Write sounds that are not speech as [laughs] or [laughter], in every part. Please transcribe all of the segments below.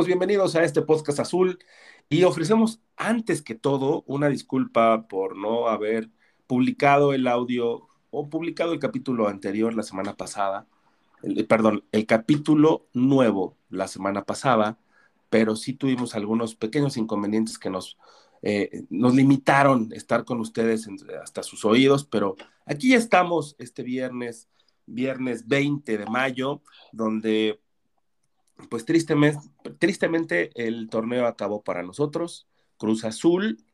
Bienvenidos a este podcast azul. Y ofrecemos antes que todo una disculpa por no haber publicado el audio o publicado el capítulo anterior la semana pasada, el- perdón, el capítulo nuevo la semana pasada, pero sí tuvimos algunos pequeños inconvenientes que nos, eh, nos limitaron estar con ustedes hasta sus oídos, pero aquí estamos este viernes, viernes 20 de mayo, donde pues tristemente, el torneo acabó para nosotros. Cruz Azul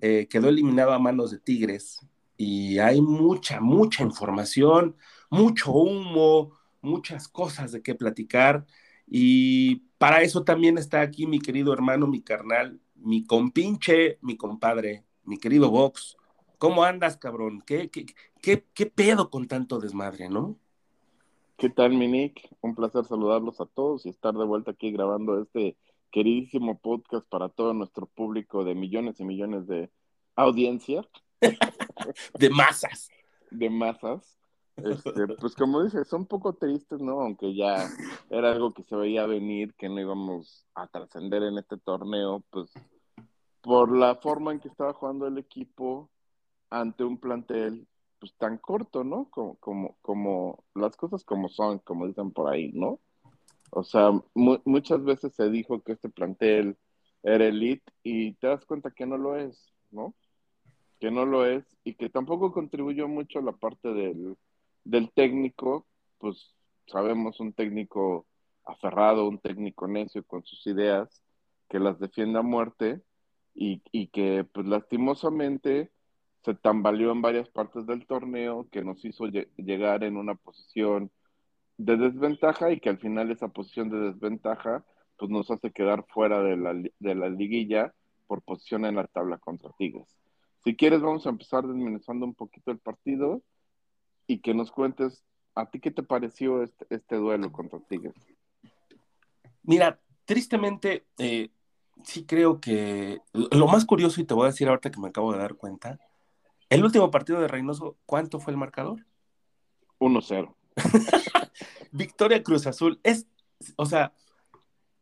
eh, quedó eliminado a manos de Tigres y hay mucha, mucha información, mucho humo, muchas cosas de qué platicar. Y para eso también está aquí mi querido hermano, mi carnal, mi compinche, mi compadre, mi querido Vox. ¿Cómo andas, cabrón? ¿Qué, qué, qué, qué pedo con tanto desmadre, no? ¿Qué tal, Minik? Un placer saludarlos a todos y estar de vuelta aquí grabando este queridísimo podcast para todo nuestro público de millones y millones de audiencia, [laughs] De masas. de masas. Este, pues como dices, son un poco tristes, ¿no? Aunque ya era algo que se veía venir, que no íbamos a trascender en este torneo, pues por la forma en que estaba jugando el equipo ante un plantel pues tan corto, ¿no? Como, como, como las cosas como son, como dicen por ahí, ¿no? O sea, mu- muchas veces se dijo que este plantel era elite y te das cuenta que no lo es, ¿no? Que no lo es y que tampoco contribuyó mucho la parte del, del técnico, pues sabemos un técnico aferrado, un técnico necio con sus ideas, que las defiende a muerte y, y que pues lastimosamente se tambaleó en varias partes del torneo, que nos hizo lle- llegar en una posición de desventaja y que al final esa posición de desventaja pues nos hace quedar fuera de la, de la liguilla por posición en la tabla contra Tigres. Si quieres vamos a empezar desmenuzando un poquito el partido y que nos cuentes a ti qué te pareció este, este duelo contra Tigres. Mira, tristemente, eh, sí creo que lo más curioso, y te voy a decir ahorita que me acabo de dar cuenta, el último partido de Reynoso, ¿cuánto fue el marcador? 1-0. [laughs] Victoria Cruz Azul. Es, o sea,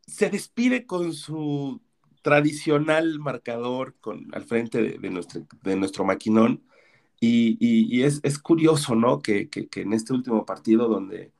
se despide con su tradicional marcador con, al frente de, de nuestro, de nuestro maquinón. Y, y- y es, es curioso, ¿no? Que, que- que en este último partido donde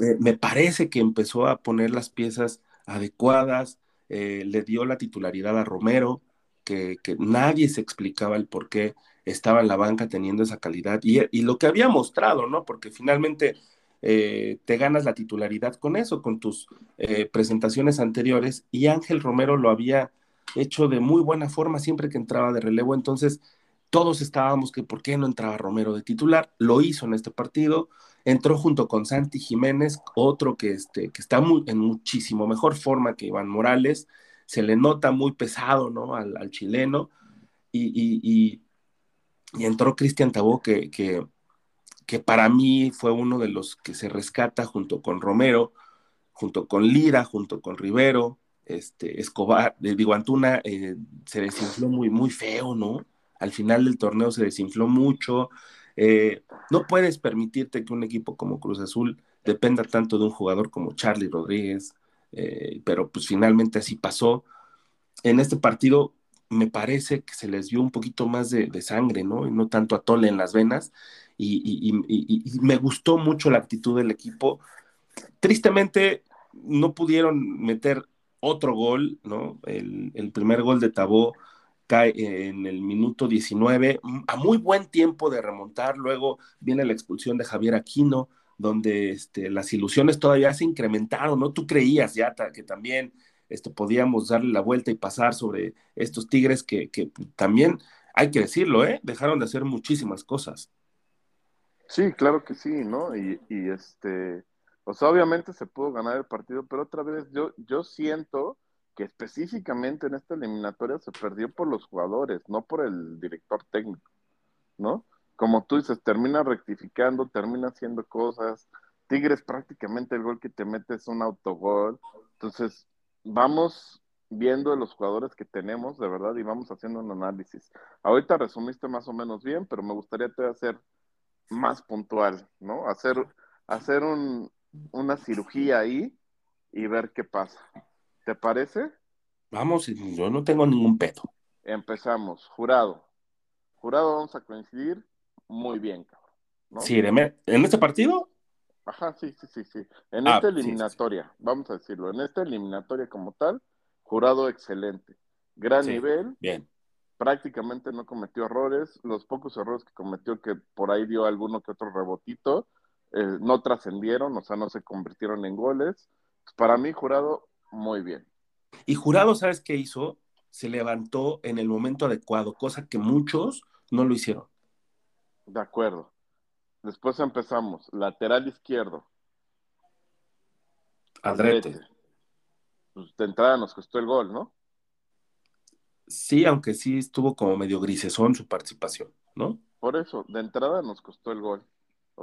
eh, me parece que empezó a poner las piezas adecuadas, eh, le dio la titularidad a Romero, que, que nadie se explicaba el por qué estaba en la banca teniendo esa calidad y, y lo que había mostrado, ¿no? Porque finalmente eh, te ganas la titularidad con eso, con tus eh, presentaciones anteriores y Ángel Romero lo había hecho de muy buena forma siempre que entraba de relevo, entonces todos estábamos que por qué no entraba Romero de titular, lo hizo en este partido, entró junto con Santi Jiménez, otro que, este, que está en muchísimo mejor forma que Iván Morales, se le nota muy pesado, ¿no? Al, chileno, y, y entró Cristian Tabó, que, que, que, para mí fue uno de los que se rescata junto con Romero, junto con Lira, junto con Rivero, este, Escobar, eh, digo, Antuna eh, se desinfló muy, muy feo, ¿no? Al final del torneo se desinfló mucho. Eh, no puedes permitirte que un equipo como Cruz Azul dependa tanto de un jugador como Charlie Rodríguez, pero pues finalmente así pasó. En este partido me parece que se les dio un poquito más de, de sangre, ¿no? Y no tanto atole en las venas. y, me gustó mucho la actitud del equipo. Tristemente, no pudieron meter otro gol, ¿no? El, el primer gol de Tabó cae en el minuto 19, a muy buen tiempo de remontar, luego viene la expulsión de Javier Aquino, donde este, las ilusiones todavía se incrementaron, ¿no? Tú creías ya que también este, podíamos darle la vuelta y pasar sobre estos Tigres que, que también, hay que decirlo, ¿eh? Dejaron de hacer muchísimas cosas. Sí, claro que sí, ¿no? Y, y este, o sea, obviamente se pudo ganar el partido, pero otra vez yo, yo siento que específicamente en esta eliminatoria se perdió por los jugadores, no por el director técnico, ¿no? Como tú dices, termina rectificando, termina haciendo cosas. Tigres prácticamente el gol que te mete es un autogol. Entonces, vamos viendo los jugadores que tenemos, de verdad, y vamos haciendo un análisis. Ahorita resumiste más o menos bien, pero me gustaría te hacer más puntual, ¿no? Hacer, hacer un, una cirugía ahí y ver qué pasa. ¿Te parece? Vamos, yo no tengo ningún pedo. Empezamos. Jurado. Jurado, vamos a coincidir muy bien, cabrón. ¿no? Sí, ¿en este partido? Ajá, sí, sí, sí, sí. En ah, esta eliminatoria, vamos a decirlo, en esta eliminatoria como tal, jurado excelente. Gran nivel. Bien. Prácticamente no cometió errores. Los pocos errores que cometió, que por ahí dio alguno que otro rebotito, eh, no trascendieron, o sea, no se convirtieron en goles. Para mí, jurado, muy bien. Y Jurado, ¿sabes qué hizo? Se levantó en el momento adecuado, cosa que muchos no lo hicieron. De acuerdo. Después empezamos. Lateral izquierdo. Andrete. Pues de entrada nos costó el gol, ¿no? Sí, aunque sí estuvo como medio grisesón su participación, ¿no? Por eso, de entrada nos costó el gol.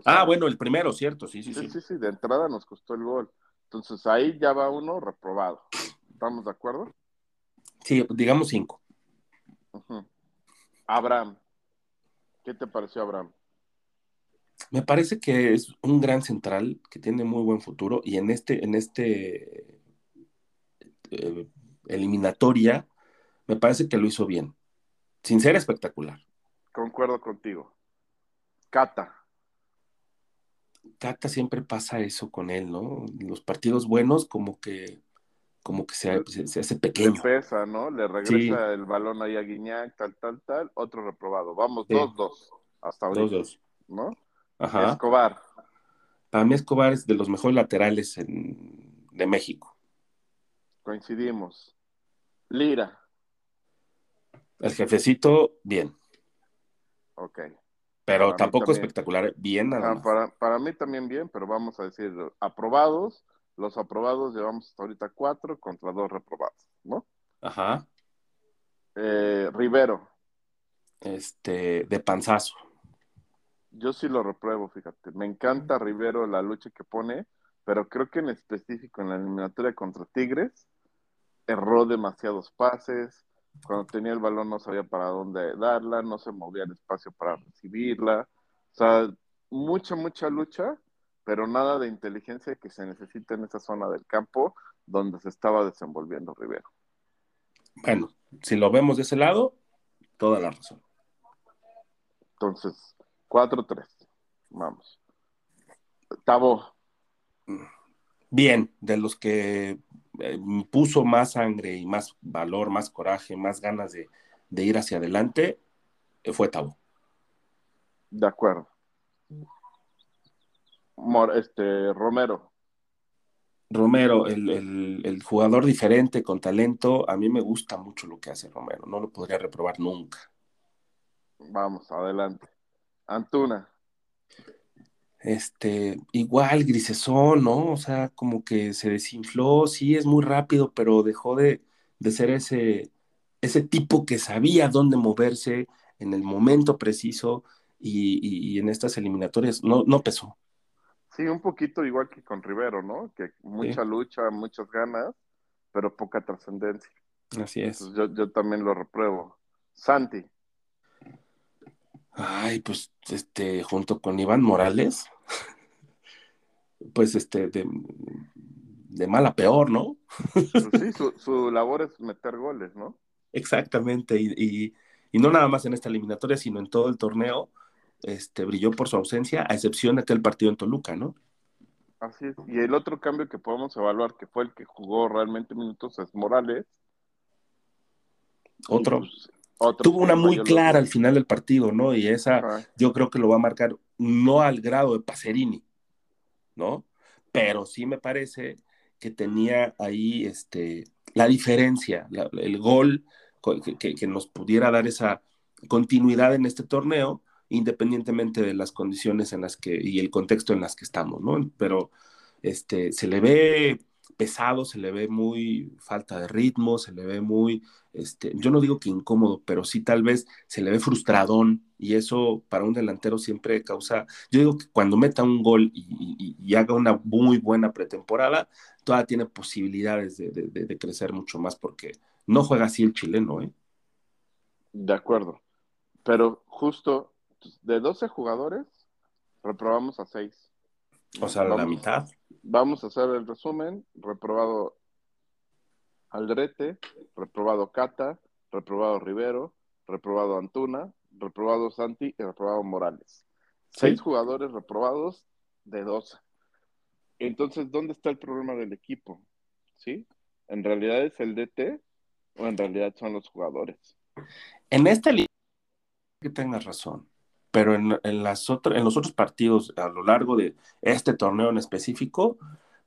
ah, bueno, el primero, cierto, sí, sí, sí. Sí, sí, sí, de entrada nos costó el gol. Entonces ahí ya va uno reprobado. ¿Estamos de acuerdo? Sí, digamos cinco. Abraham. ¿Qué te pareció Abraham? Me parece que es un gran central que tiene muy buen futuro y en este, en este eh, eliminatoria me parece que lo hizo bien, sin ser espectacular. Concuerdo contigo. Cata. Cata siempre pasa eso con él, ¿no? Los partidos buenos como que como que se, hace pequeño. Le pesa, ¿no? Le regresa el balón ahí a Guiñac, tal, tal, tal, otro reprobado. Vamos, dos, dos, hasta ahorita. Dos, dos. ¿No? Ajá. Escobar. Para mí Escobar es de los mejores laterales de México. Coincidimos. Lira. El jefecito, bien. Ok. Pero tampoco espectacular, bien nada ah, Para, para mí también bien, pero vamos a decir, aprobados, los aprobados llevamos hasta ahorita cuatro contra dos reprobados, ¿no? Ajá. Eh, Rivero. Este, de panzazo. Yo sí lo repruebo, fíjate. Me encanta Rivero la lucha que pone, pero creo que en específico en la eliminatoria contra Tigres, erró demasiados pases, cuando tenía el balón no sabía para dónde darla, no se movía el espacio para recibirla. O sea, mucha, mucha lucha, pero nada de inteligencia que se necesita en esa zona del campo donde se estaba desenvolviendo Rivero. Bueno, si lo vemos de ese lado, toda la razón. Entonces, 4-3. Vamos. Tabo. Bien, de los que eh, puso más sangre y más valor, más coraje, más ganas de, ir hacia adelante, eh, fue Tabo. De acuerdo. este, Romero. Romero, el, jugador diferente, con talento, a mí me gusta mucho lo que hace Romero, no lo podría reprobar nunca. Vamos, adelante. Antuna este, igual grisesón, ¿no? O sea, como que se desinfló, sí, es muy rápido, pero dejó de, ser ese, ese tipo que sabía dónde moverse en el momento preciso y, en estas eliminatorias no, no pesó. Sí, un poquito igual que con Rivero, ¿no? Que mucha lucha, muchas ganas, pero poca trascendencia. Así es. yo, yo también lo repruebo. Santi. Ay, pues, este, junto con Iván Morales, [laughs] pues, este, de, de mal a peor, ¿no? Pues sí, [laughs] su, labor es meter goles, ¿no? Exactamente, y, y, no nada más en esta eliminatoria, sino en todo el torneo. este, brilló por su ausencia, a excepción de aquel partido en Toluca, ¿no? Así es. Y el otro cambio que podemos evaluar, que fue el que jugó realmente minutos, es Morales. Otro. Pues, otro Tuvo una muy clara al final del partido, ¿no? Y esa yo creo que lo va a marcar no al grado de Pacerini, ¿no? Pero sí me parece que tenía ahí este, la diferencia, la- el gol que- que nos pudiera dar esa continuidad en este torneo, independientemente de las condiciones en las que y el contexto en las que estamos, ¿no? Pero este, se le ve pesado, se le ve muy falta de ritmo, se le ve muy, este, yo no digo que incómodo, pero sí tal vez se le ve frustradón y eso para un delantero siempre causa, yo digo que cuando meta un gol y, y- y haga una muy buena pretemporada, todavía tiene posibilidades de, de- de- de crecer mucho más porque no juega así el chileno, ¿eh? De acuerdo. Pero justo de 12 jugadores, reprobamos a 6. O sea, la mitad. Vamos a hacer el resumen. Reprobado Aldrete, reprobado Cata, reprobado Rivero, reprobado Antuna, reprobado Santi y reprobado Morales. Seis jugadores reprobados de 12. Entonces, ¿dónde está el problema del equipo? ¿Sí? ¿En realidad es el DT o en realidad son los jugadores? En esta liga que tengas razón, pero en, en las otras, en los otros partidos a lo largo de este torneo en específico,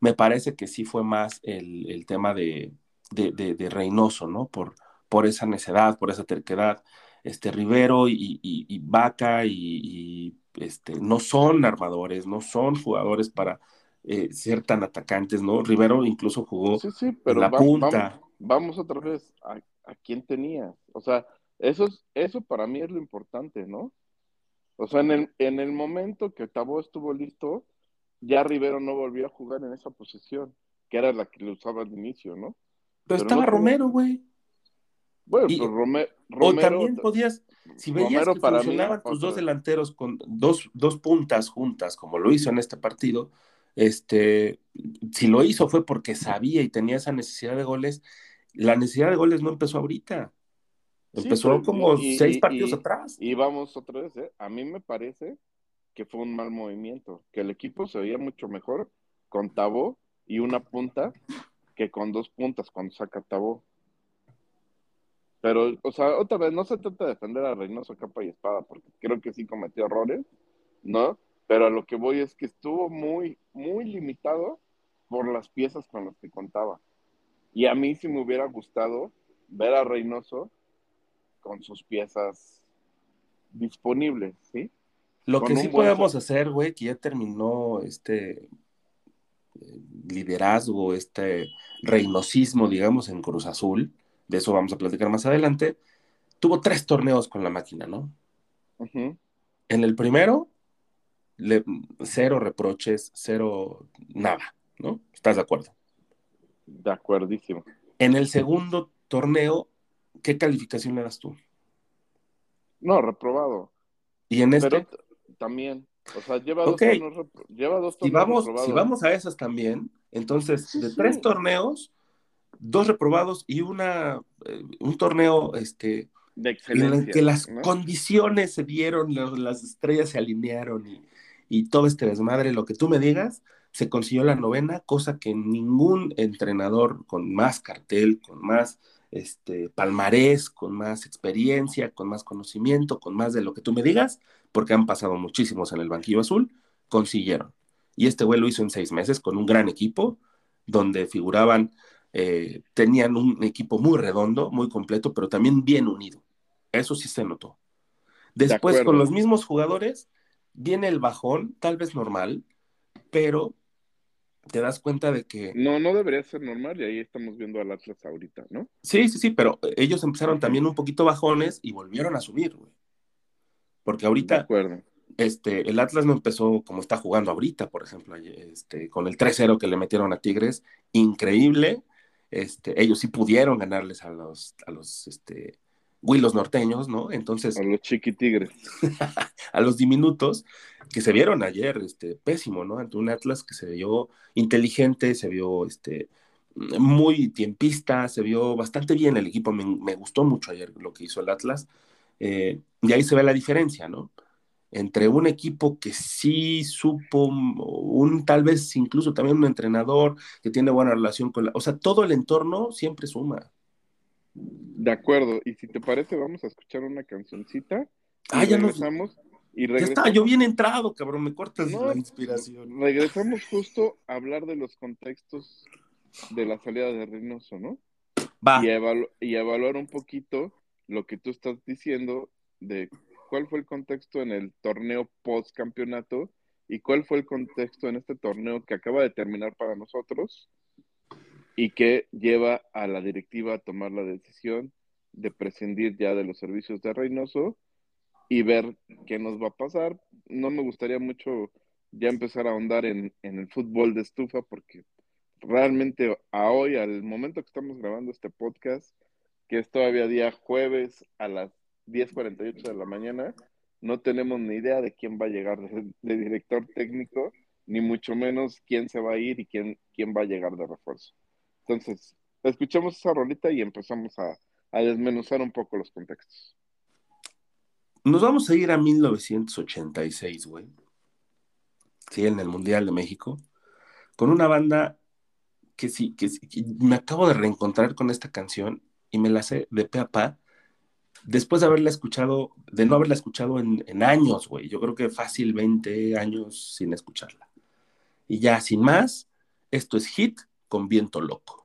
me parece que sí fue más el, el tema de, de, de- de Reynoso, ¿no? Por, por esa necedad, por esa terquedad. Este Rivero y, y- y Vaca y, y, este, no son armadores, no son jugadores para eh, ser tan atacantes, ¿no? Rivero incluso jugó Sí, sí, pero la va- punta. Vamos, vamos otra vez a, a quién tenías. O sea, eso, es- eso para mí es lo importante, ¿no? O sea, en el, en el momento que Tabó estuvo listo, ya Rivero no volvió a jugar en esa posición, que era la que le usaba al inicio, ¿no? pero pero estaba no Romero, güey. Bueno, Y- pues Rome- O Romero, también podías, si veías Romero que para mí, funcionaban tus dos delanteros con dos, dos puntas juntas, como lo hizo en este partido, este, si lo hizo fue porque sabía y tenía esa necesidad de goles. La necesidad de goles no empezó ahorita, empezó pero- como y- seis y- partidos y- atrás. Y vamos otra vez, ¿eh? A mí me parece que fue un mal movimiento, que el equipo se veía mucho mejor con Tabó y una punta que con dos puntas cuando saca Tabó. Pero, o sea, otra vez, no se trata de defender a Reynoso capa y espada, porque creo que sí cometió errores, ¿no? Pero a lo que voy es que estuvo muy, muy limitado por las piezas con las que contaba. Y a mí sí me hubiera gustado ver a Reynoso con sus piezas disponibles, ¿sí? Lo con que sí podemos hacer, güey, que ya terminó este eh, liderazgo, este reinosismo, digamos, en Cruz Azul, de eso vamos a platicar más adelante, tuvo tres torneos con la máquina, ¿no? En el primero, le- cero reproches, cero nada, ¿no? ¿Estás de acuerdo? De acuerdísimo. En el segundo torneo, ¿qué calificación le das tú? No, reprobado. Y en este, Pero también, o sea, lleva dos torneos, lleva dos si torneos vamos, reprobados. si vamos a esas también, entonces, Sí, de sí. tres torneos, dos reprobados y una, eh, un torneo este, de en el que las ¿no? condiciones se dieron, lo- las estrellas se alinearon y, y todo este desmadre, lo que tú me digas, se consiguió la novena, cosa que ningún entrenador con más cartel, con más este, palmarés, con más experiencia, con más conocimiento, con más de lo que tú me digas, porque han pasado muchísimos en el banquillo azul, consiguieron. Y este güey lo hizo en seis meses con un gran equipo, donde figuraban, eh, tenían un equipo muy redondo, muy completo, pero también bien unido. Eso sí se notó. Después, con los mismos jugadores, viene el bajón, tal vez normal, pero te das cuenta de que No, no debería ser normal y ahí estamos viendo al Atlas ahorita, ¿no? sí, sí, sí, pero ellos empezaron también un poquito bajones y volvieron a subir, güey. Porque De ahorita acuerdo. este, el Atlas no empezó como está jugando ahorita, por ejemplo, este, con el 3-0 que le metieron a Tigres, increíble. Este, ellos sí pudieron ganarles a los, a los este, Willos norteños, ¿no? Entonces, A los chiquitigres. [laughs] a los diminutos que se vieron ayer, este, pésimo, ¿no? Ante un Atlas que se vio inteligente, se vio este, muy tiempista, se vio bastante bien el equipo, me, me gustó mucho ayer lo que hizo el Atlas, eh, y ahí se ve la diferencia, ¿no? entre un equipo que sí supo, un tal vez incluso también un entrenador que tiene buena relación con la, o sea, todo el entorno siempre suma. De acuerdo, y si te parece, vamos a escuchar una cancioncita. Ah, ya nos- regresamos. Y Ya regresamos, está, yo bien entrado, cabrón, me cortas No, la inspiración. regresamos justo a hablar de los contextos de la salida de Reynoso, ¿no? Va, y, evalu- y evaluar un poquito lo que tú estás diciendo de cuál fue el contexto en el torneo post campeonato y cuál fue el contexto en este torneo que acaba de terminar para nosotros y que lleva a la directiva a tomar la decisión de prescindir ya de los servicios de Reynoso y ver qué nos va a pasar. No me gustaría mucho ya empezar a ahondar en, en el fútbol de estufa porque realmente a hoy, al momento que estamos grabando este podcast, que es todavía día jueves a las 10.48 de la mañana, no tenemos ni idea de quién va a llegar de, de director técnico, ni mucho menos quién se va a ir y quién, quién va a llegar de refuerzo. Entonces, escuchamos esa rolita y empezamos a, desmenuzar un poco los contextos. nos vamos a ir a 1986, güey. Sí, en el Mundial de México, con una banda que sí, que, sí- me acabo de reencontrar con esta canción y me la sé de pe a pa, después de haberla escuchado, de no haberla escuchado en, en años, güey. Yo creo que fácil 20 años sin escucharla. Y ya, sin más, esto es Hit con Viento Loco.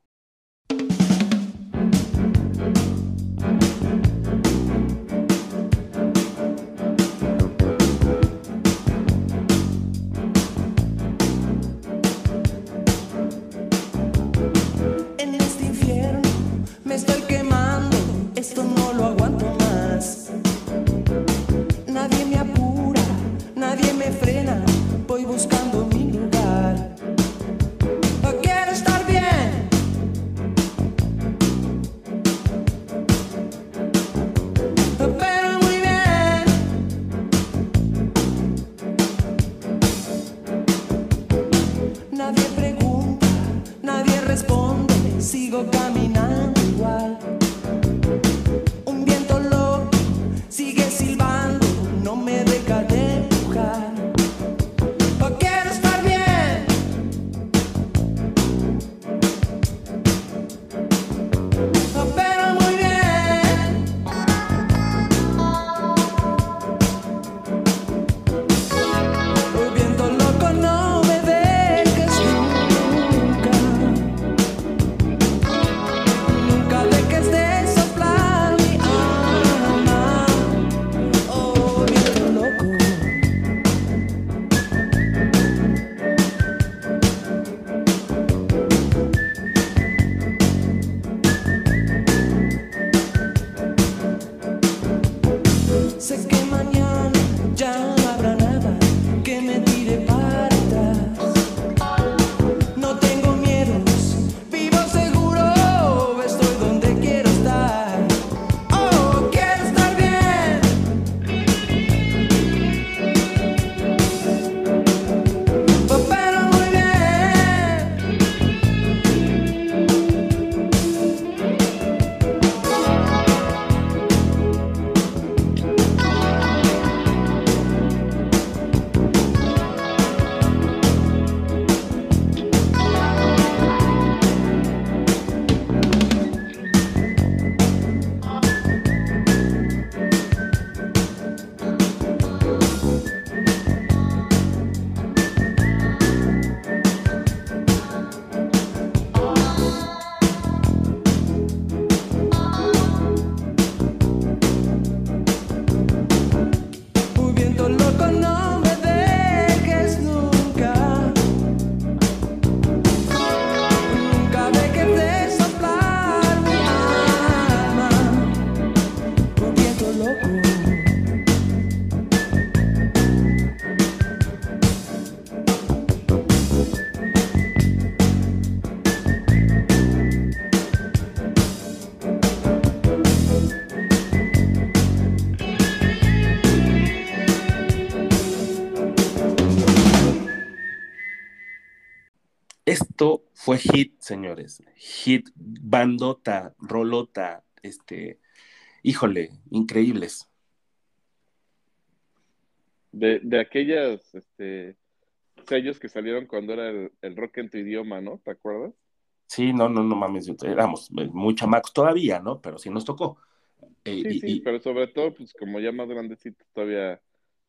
Fue hit, señores. Hit, bandota, rolota, este, híjole, increíbles. De, de aquellas este, sellos que salieron cuando era el, el rock en tu idioma, ¿no? ¿Te acuerdas? Sí, no, no, no mames, éramos muy chamacos todavía, ¿no? Pero sí nos tocó. Eh, Sí, y- sí, y- pero sobre todo, pues como ya más grandecito, todavía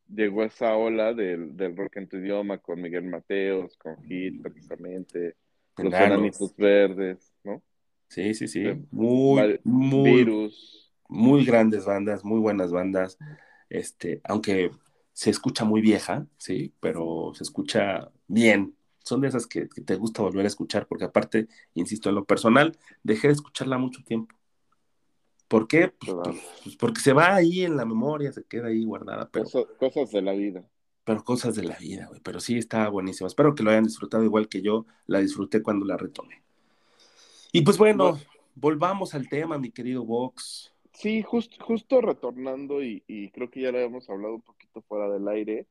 llegó esa ola del, del rock en tu idioma con Miguel Mateos, con Hit, precisamente, los. Enanitos Verdes, ¿no? Sí, sí, sí. Eh, Muy, Virus. muy grandes bandas, muy buenas bandas. Este, aunque se escucha muy vieja, sí, pero se escucha bien. Son de esas que, que te gusta volver a escuchar, porque aparte, insisto, en lo personal, dejé de escucharla mucho tiempo. ¿Por qué? Pues, Claro. pues, pues porque se va ahí en la memoria, se queda ahí guardada, pero, Cosas, cosas de la vida. Pero cosas de la vida, güey. Pero sí está buenísima. Espero que lo hayan disfrutado igual que yo la disfruté cuando la retomé. Y pues bueno, No. volvamos al tema, mi querido Vox. Sí, just- justo retornando, y, y creo que ya lo habíamos hablado un poquito fuera del aire,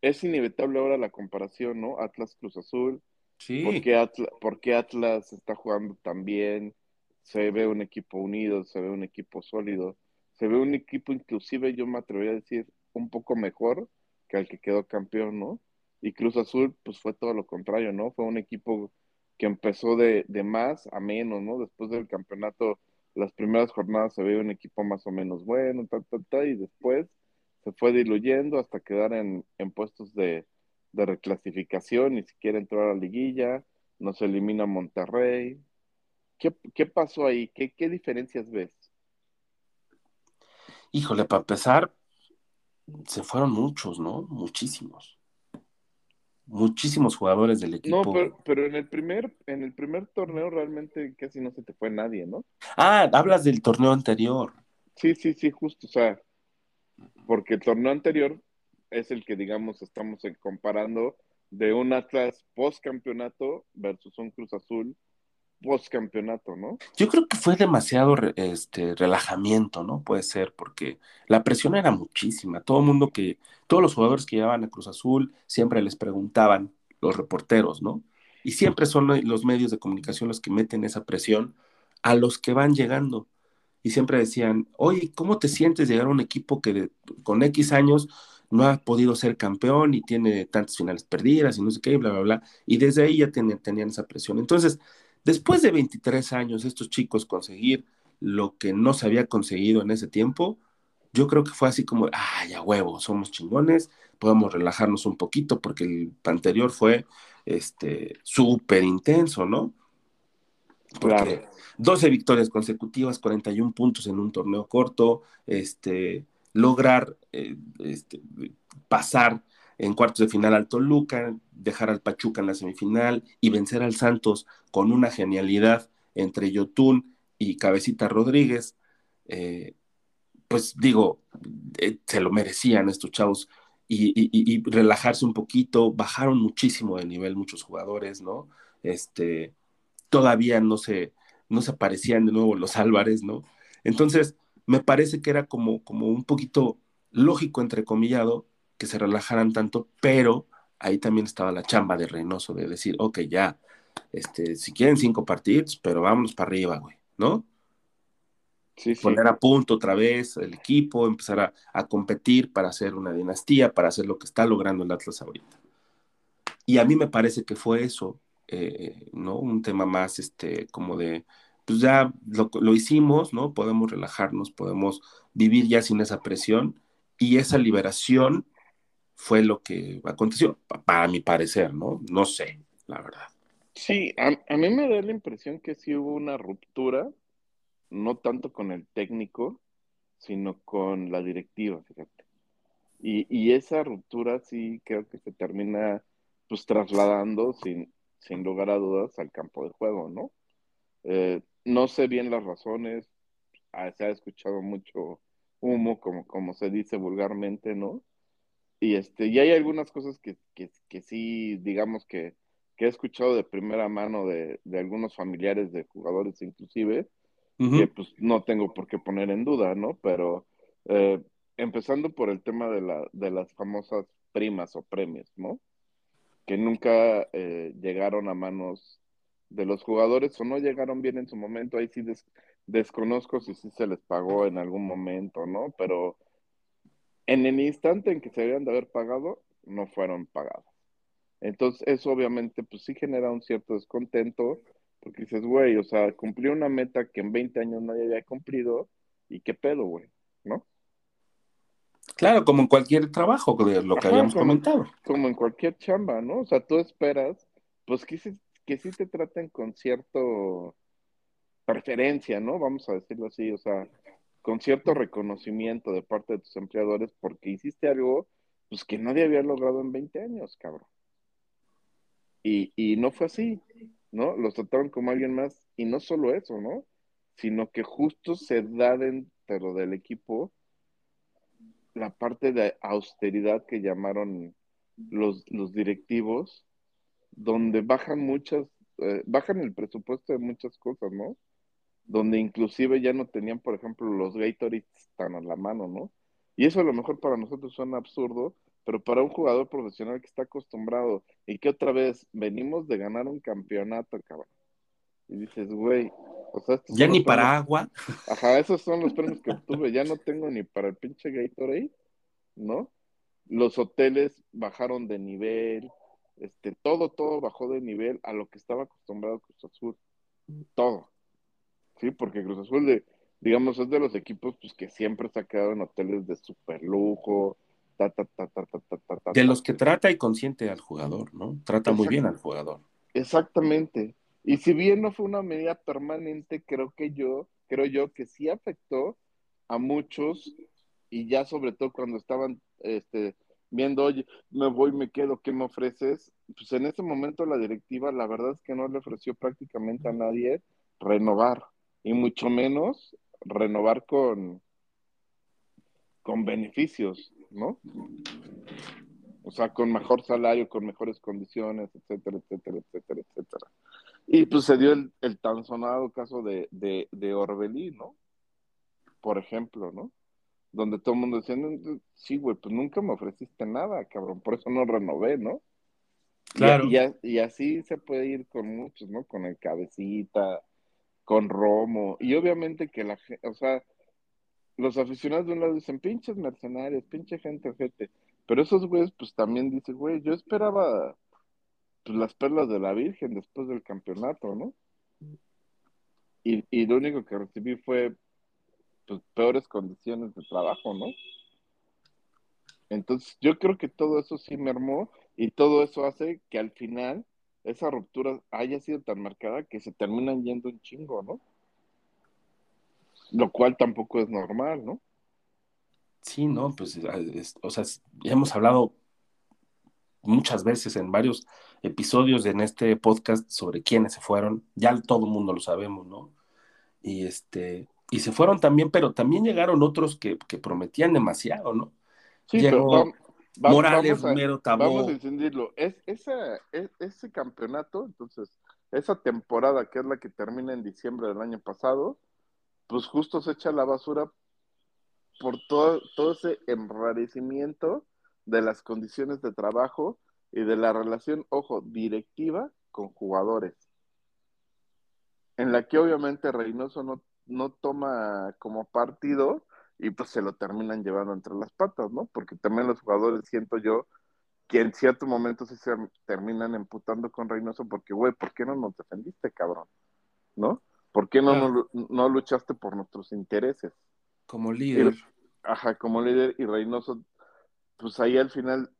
es inevitable ahora la comparación, ¿no? Atlas Cruz Azul, Sí. ¿por qué Atlas, por qué Atlas está jugando tan bien? Se ve un equipo unido, se ve un equipo sólido, se ve un equipo inclusive, yo me atrevería a decir, un poco mejor que el que quedó campeón, ¿no? Y Cruz Azul, pues fue todo lo contrario, ¿no? Fue un equipo que empezó de, de más a menos, ¿no? Después del campeonato, las primeras jornadas se veía un equipo más o menos bueno, ta, ta, ta, y después se fue diluyendo hasta quedar en, en puestos de, de reclasificación, ni siquiera entró a la liguilla, nos elimina Monterrey. ¿Qué, qué pasó ahí? ¿Qué, qué diferencias ves? Híjole, para empezar, se fueron muchos, ¿no? Muchísimos. Muchísimos jugadores del equipo. No, pero, pero en el primer, en el primer torneo realmente casi no se te fue nadie, ¿no? Ah, hablas del torneo anterior. Sí, sí, sí, justo, o sea, porque el torneo anterior es el que, digamos, estamos comparando de un Atlas post campeonato versus un Cruz Azul post campeonato, ¿no? Yo creo que fue demasiado re- este, relajamiento, ¿no? Puede ser, porque la presión era muchísima. Todo el mundo que, todos los jugadores que llevaban a Cruz Azul siempre les preguntaban, los reporteros, ¿no? Y siempre son los medios de comunicación los que meten esa presión a los que van llegando. Y siempre decían, oye, ¿cómo te sientes llegar a un equipo que con X años no ha podido ser campeón y tiene tantas finales perdidas y no sé qué, y bla, bla, bla? Y desde ahí ya tenían, tenían esa presión. Entonces, después de 23 años, estos chicos conseguir lo que no se había conseguido en ese tiempo, yo creo que fue así como, ah, ya huevo, somos chingones, podemos relajarnos un poquito porque el anterior fue este súper intenso, ¿no? Porque Claro. 12 victorias consecutivas, 41 puntos en un torneo corto, este, lograr eh, este, pasar en cuartos de final al Toluca, dejar al Pachuca en la semifinal y vencer al Santos con una genialidad entre Yotun y Cabecita Rodríguez, eh, pues digo, eh, se lo merecían estos chavos y, relajarse un poquito, bajaron muchísimo de nivel muchos jugadores, ¿no? Este, todavía no se, no se aparecían de nuevo los Álvarez, ¿no? Entonces, me parece que era como, como un poquito lógico, entrecomillado, que se relajaran tanto, pero ahí también estaba la chamba de Reynoso de decir, ok, ya, este, si quieren cinco partidos, pero vámonos para arriba, güey, ¿no? Sí, sí. Poner a punto otra vez el equipo, empezar a, a competir para hacer una dinastía, para hacer lo que está logrando el Atlas ahorita. Y a mí me parece que fue eso, eh, ¿no? Un tema más, este, como de, pues ya lo, lo hicimos, ¿no? Podemos relajarnos, podemos vivir ya sin esa presión y esa liberación fue lo que aconteció, pa- para mi parecer, ¿no? No sé, la verdad. Sí, a, a mí me da la impresión que sí hubo una ruptura, no tanto con el técnico, sino con la directiva, fíjate. Y, y esa ruptura sí creo que se termina pues trasladando sin, sin lugar a dudas al campo de juego, ¿no? Eh, no sé bien las razones, ah, se ha escuchado mucho humo, como, como se dice vulgarmente, ¿no? Y, este, y hay algunas cosas que, que, que sí, digamos que, que he escuchado de primera mano de, de algunos familiares de jugadores inclusive, que pues no tengo por qué poner en duda, ¿no? Pero eh, empezando por el tema de, la, de las famosas primas o premios, ¿no? Que nunca eh, llegaron a manos de los jugadores o no llegaron bien en su momento, ahí sí des- desconozco si sí se les pagó en algún momento, ¿no? Pero en el instante en que se debían de haber pagado, no fueron pagadas. Entonces, eso obviamente, pues sí genera un cierto descontento, porque dices, güey, o sea, cumplí una meta que en 20 años nadie había cumplido, y qué pedo, güey, ¿no? Claro, como en cualquier trabajo, de lo que Ajá, habíamos como- comentado. Como en cualquier chamba, ¿no? O sea, tú esperas, pues que sí, que sí te traten con cierto preferencia, ¿no? Vamos a decirlo así, o sea, con cierto reconocimiento de parte de tus empleadores porque hiciste algo, pues que nadie había logrado en 20 años, cabrón. Y, y no fue así, ¿no? Los trataron como alguien más, y no solo eso, ¿no? Sino que justo se da dentro del equipo la parte de austeridad que llamaron los, los directivos, donde bajan muchas, eh, bajan el presupuesto de muchas cosas, ¿no? Donde inclusive ya no tenían, por ejemplo, los Gatorades tan a la mano, ¿no? Y eso a lo mejor para nosotros suena absurdo, pero para un jugador profesional que está acostumbrado y que otra vez venimos de ganar un campeonato, cabrón. Y dices, güey, o sea, estos Ya ni para premios- agua. Ajá, esos son los premios que obtuve. Ya no tengo ni para el pinche Gatorade, ¿no? Los hoteles bajaron de nivel, este, todo, todo bajó de nivel a lo que estaba acostumbrado Cruz Azul. Todo. Sí, porque Cruz Azul, de, digamos, es de los equipos pues, que siempre se ha quedado en hoteles de super lujo, ta, ta, ta, ta, ta, ta, ta, ta, De los que trata y consiente al jugador, ¿no? Trata muy bien al jugador. Exactamente. Y si bien no fue una medida permanente, creo que yo, creo yo que sí afectó a muchos y ya sobre todo cuando estaban este, viendo, oye, me voy, me quedo, ¿qué me ofreces? Pues en ese momento la directiva, la verdad es que no le ofreció prácticamente a nadie renovar y mucho menos renovar con, con beneficios, ¿no? O sea, con mejor salario, con mejores condiciones, etcétera, etcétera, etcétera, etcétera. Y pues se dio el, el tan sonado caso de, de, de Orbelí, ¿no? Por ejemplo, ¿no? Donde todo el mundo decía, "No, sí, güey, pues nunca me ofreciste nada, cabrón, por eso no renové, ¿no? Claro. Y así se puede ir con muchos, ¿no? Con el cabecita, con Romo, y obviamente que la gente, o sea, los aficionados de un lado dicen, pinches mercenarios, pinche gente ojete, pero esos güeyes pues también dicen, güey, yo esperaba pues las perlas de la Virgen después del campeonato, ¿no? Y, y lo único que recibí fue pues peores condiciones de trabajo, ¿no? Entonces yo creo que todo eso sí mermó y todo eso hace que al final esa ruptura haya sido tan marcada que se terminan yendo un chingo, ¿no? Lo cual tampoco es normal, ¿no? Sí, no, pues, es- o sea, ya hemos hablado muchas veces en varios episodios en este podcast sobre quiénes se fueron, ya todo el mundo lo sabemos, ¿no? Y este, y se fueron también, pero también llegaron otros que, que prometían demasiado, ¿no? Sí, Llegó pero vam- va- Morales, vamos a- Romero, Tabó, Vamos a entenderlo. Es, esa, es- ese campeonato, entonces, esa temporada que es la que termina en diciembre del año pasado, pues justo se echa a la basura por todo, todo ese enrarecimiento de las condiciones de trabajo y de la relación, ojo, directiva con jugadores. En la que obviamente Reynoso no, no toma como partido y pues se lo terminan llevando entre las patas, ¿no? Porque también los jugadores, siento yo, que en cierto momento sí se terminan emputando con Reynoso porque, güey, ¿por qué no nos defendiste, cabrón? ¿No? ¿Por qué no, Claro. no, no luchaste por nuestros intereses? como líder. Ajá, como líder y Reynoso, pues ahí al final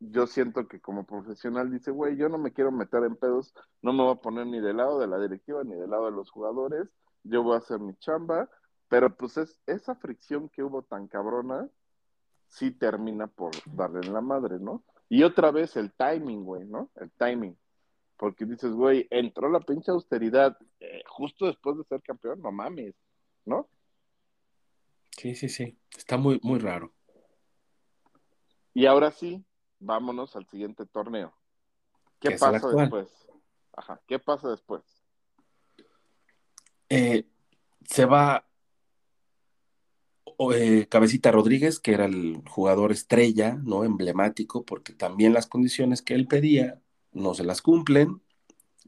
yo siento que como profesional dice, güey, yo no me quiero meter en pedos, no me voy a poner ni del lado de la directiva ni del lado de los jugadores, yo voy a hacer mi chamba, pero pues es esa fricción que hubo tan cabrona, sí termina por darle en la madre, ¿no? Y otra vez el timing, güey, ¿no? El timing. Porque dices, güey, entró la pinche austeridad eh, justo después de ser campeón, no mames, ¿no? Sí, sí, sí. Está muy, muy raro. Y ahora sí, vámonos al siguiente torneo. ¿Qué pasa después? Ajá, ¿qué pasa después? Eh, se va eh, Cabecita Rodríguez, que era el jugador estrella, ¿no? Emblemático, porque también las condiciones que él pedía no se las cumplen.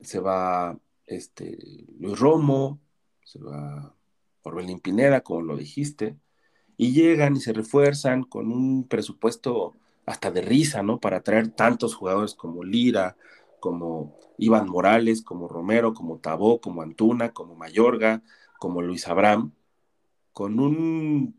Se va este, Luis Romo, se va Orbelín Pineda, como lo dijiste, y llegan y se refuerzan con un presupuesto hasta de risa, ¿no? Para traer tantos jugadores como Lira, como Iván Morales, como Romero, como Tabó, como Antuna, como Mayorga, como Luis Abraham, con un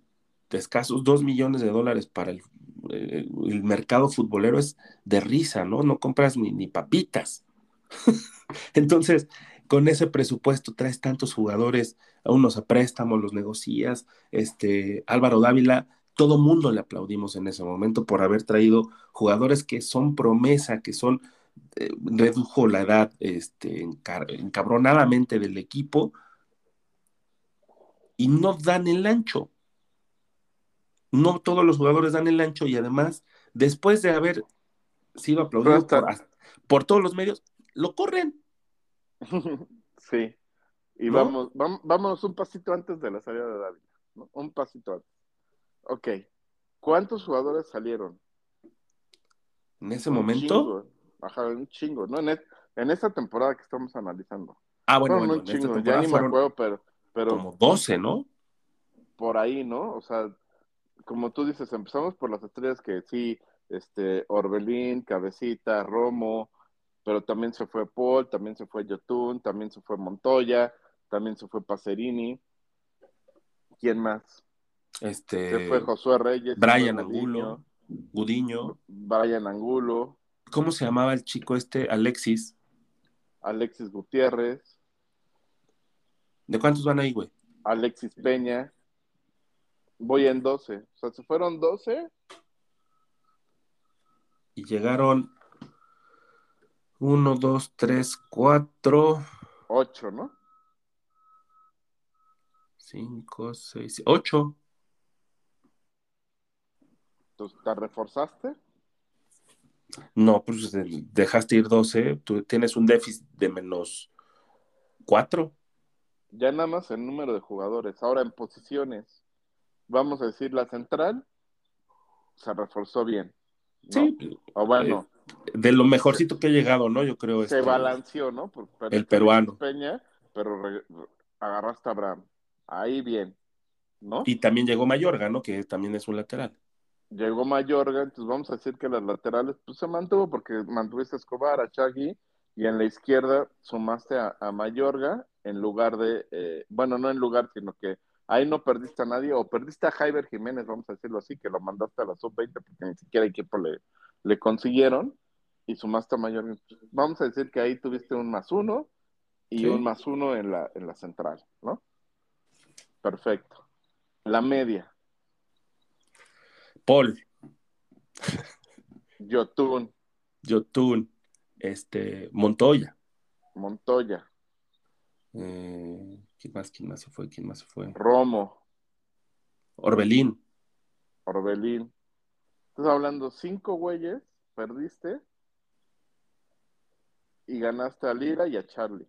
escasos dos millones de dólares para el, eh, el mercado futbolero es de risa, ¿no? No compras ni, ni papitas. [laughs] Entonces, con ese presupuesto traes tantos jugadores, a unos a los negocias, este, Álvaro Dávila, todo mundo le aplaudimos en ese momento por haber traído jugadores que son promesa, que son, eh, redujo la edad este, encabronadamente del equipo y no dan el ancho. No todos los jugadores dan el ancho y además, después de haber sido aplaudido por, por todos los medios, lo corren. [laughs] Sí. Y ¿No? vamos, vamos, un pasito antes de la salida de David. ¿no? Un pasito antes. Ok. ¿Cuántos jugadores salieron? En ese Un momento. chingo. Ajá, un chingo. ¿no? En, es- en esta temporada que estamos analizando. Ah, bueno, Fueron bueno, un chingo. Ya ni me acuerdo, pero, pero como 12, ¿no? por ahí, ¿no? O sea, como tú dices, empezamos por las estrellas que sí, este, Orbelín, Cabecita, Romo, pero también se fue Paul, también se fue Yotun, también se fue Montoya, también se fue Pacerini. ¿Quién más? Este, Se fue Josué Reyes, Brian Angulo, Gudiño. Brian Angulo, ¿Cómo se llamaba el chico este? Alexis. Alexis Gutiérrez, ¿De cuántos van ahí, güey? Alexis Peña. Voy en 12. O sea, se fueron 12. Y llegaron 1, 2, 3, 4, 8, ¿no? 5, 6, 8. Entonces, ¿te reforzaste? No, pues dejaste ir 12. Tú tienes un déficit de menos 4. Ya nada más el número de jugadores. Ahora en posiciones. Vamos a decir, la central se reforzó bien. ¿no? Sí, O bueno, de lo mejorcito que ha llegado, ¿no? Yo creo. se este, balanceó, ¿no? Por- el peruano. Peña, pero re- agarraste a Abraham. Ahí bien, ¿no? Y también llegó Mayorga, ¿no? Que también es un lateral. Llegó Mayorga, entonces vamos a decir que las laterales, pues se mantuvo porque mantuviste a Escobar, a Chagui, y en la izquierda sumaste a, a Mayorga en lugar de, eh, bueno, no en lugar, sino que ahí no perdiste a nadie, o perdiste a Jaiber Jiménez, vamos a decirlo así, que lo mandaste a la sub-20 porque ni siquiera equipo le, le consiguieron, y sumaste a Mayorga. Vamos a decir que ahí tuviste un más uno y Sí. un más uno en la, en la central, ¿no? Perfecto. La media, Paul, Yotun, Yotun, este, Montoya. Montoya, Eh, ¿Quién más? ¿Quién más se fue? ¿Quién más se fue? Romo, Orbelín. Orbelín. Estás hablando cinco güeyes, perdiste y ganaste a Lira y a Charlie.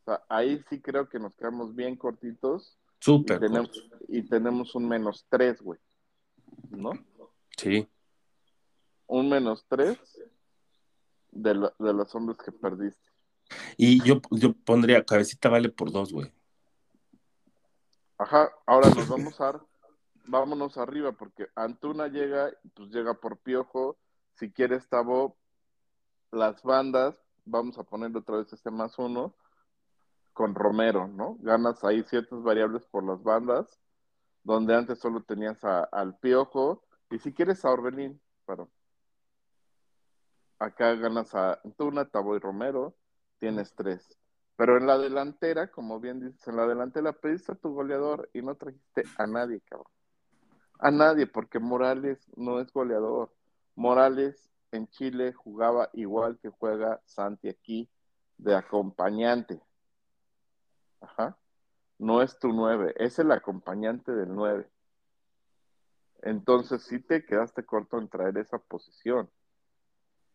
O sea, ahí sí creo que nos quedamos bien cortitos y Súper. tenemos, corto. y tenemos un menos tres, güey. ¿No? Sí. Un menos tres de los hombres que perdiste. Y yo, yo pondría cabecita vale por dos, güey. Ajá, ahora nos vamos a vámonos arriba porque Antuna llega, pues llega por Piojo, si quieres Tabo, las bandas, vamos a poner otra vez este más uno con Romero, ¿no? Ganas ahí ciertas variables por las bandas, donde antes solo tenías a- al Piojo, y si quieres a Orbelín, pero acá ganas a Antuna, Tabo y Romero, tienes tres. Pero en la delantera, como bien dices, en la delantera pediste a tu goleador y no trajiste a nadie, cabrón. A nadie, porque Morales no es goleador. Morales en Chile jugaba igual que juega Santi aquí, de acompañante. Ajá. No es tu nueve, es el acompañante del nueve. Entonces sí te quedaste corto en traer esa posición.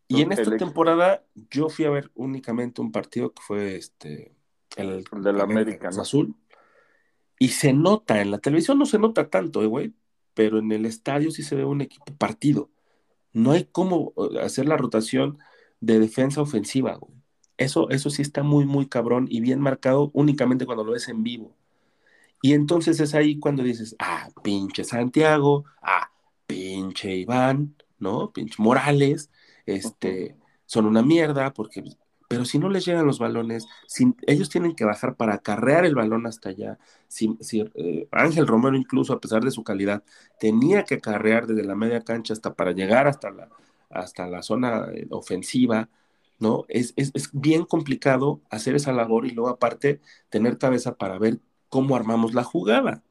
Y en esta ex- temporada yo fui a ver únicamente un partido que fue este el, El del América. Azul. Y se nota, en la televisión no se nota tanto, eh, güey, pero en el estadio sí se ve un equipo partido. No hay cómo hacer la rotación de defensa ofensiva, güey. Eso, eso sí está muy, muy cabrón y bien marcado únicamente cuando lo ves en vivo. Y entonces es ahí cuando dices, ah, pinche Santiago, ah, pinche Iván, ¿no? Pinche Morales, este, son una mierda, porque, pero si no les llegan los balones, ellos tienen que bajar para acarrear el balón hasta allá. Si, si, eh, Ángel Romero, incluso a pesar de su calidad, tenía que acarrear desde la media cancha hasta para llegar hasta la, hasta la zona eh, ofensiva, ¿no? Es, es, es bien complicado hacer esa labor y luego aparte tener cabeza para ver cómo armamos la jugada.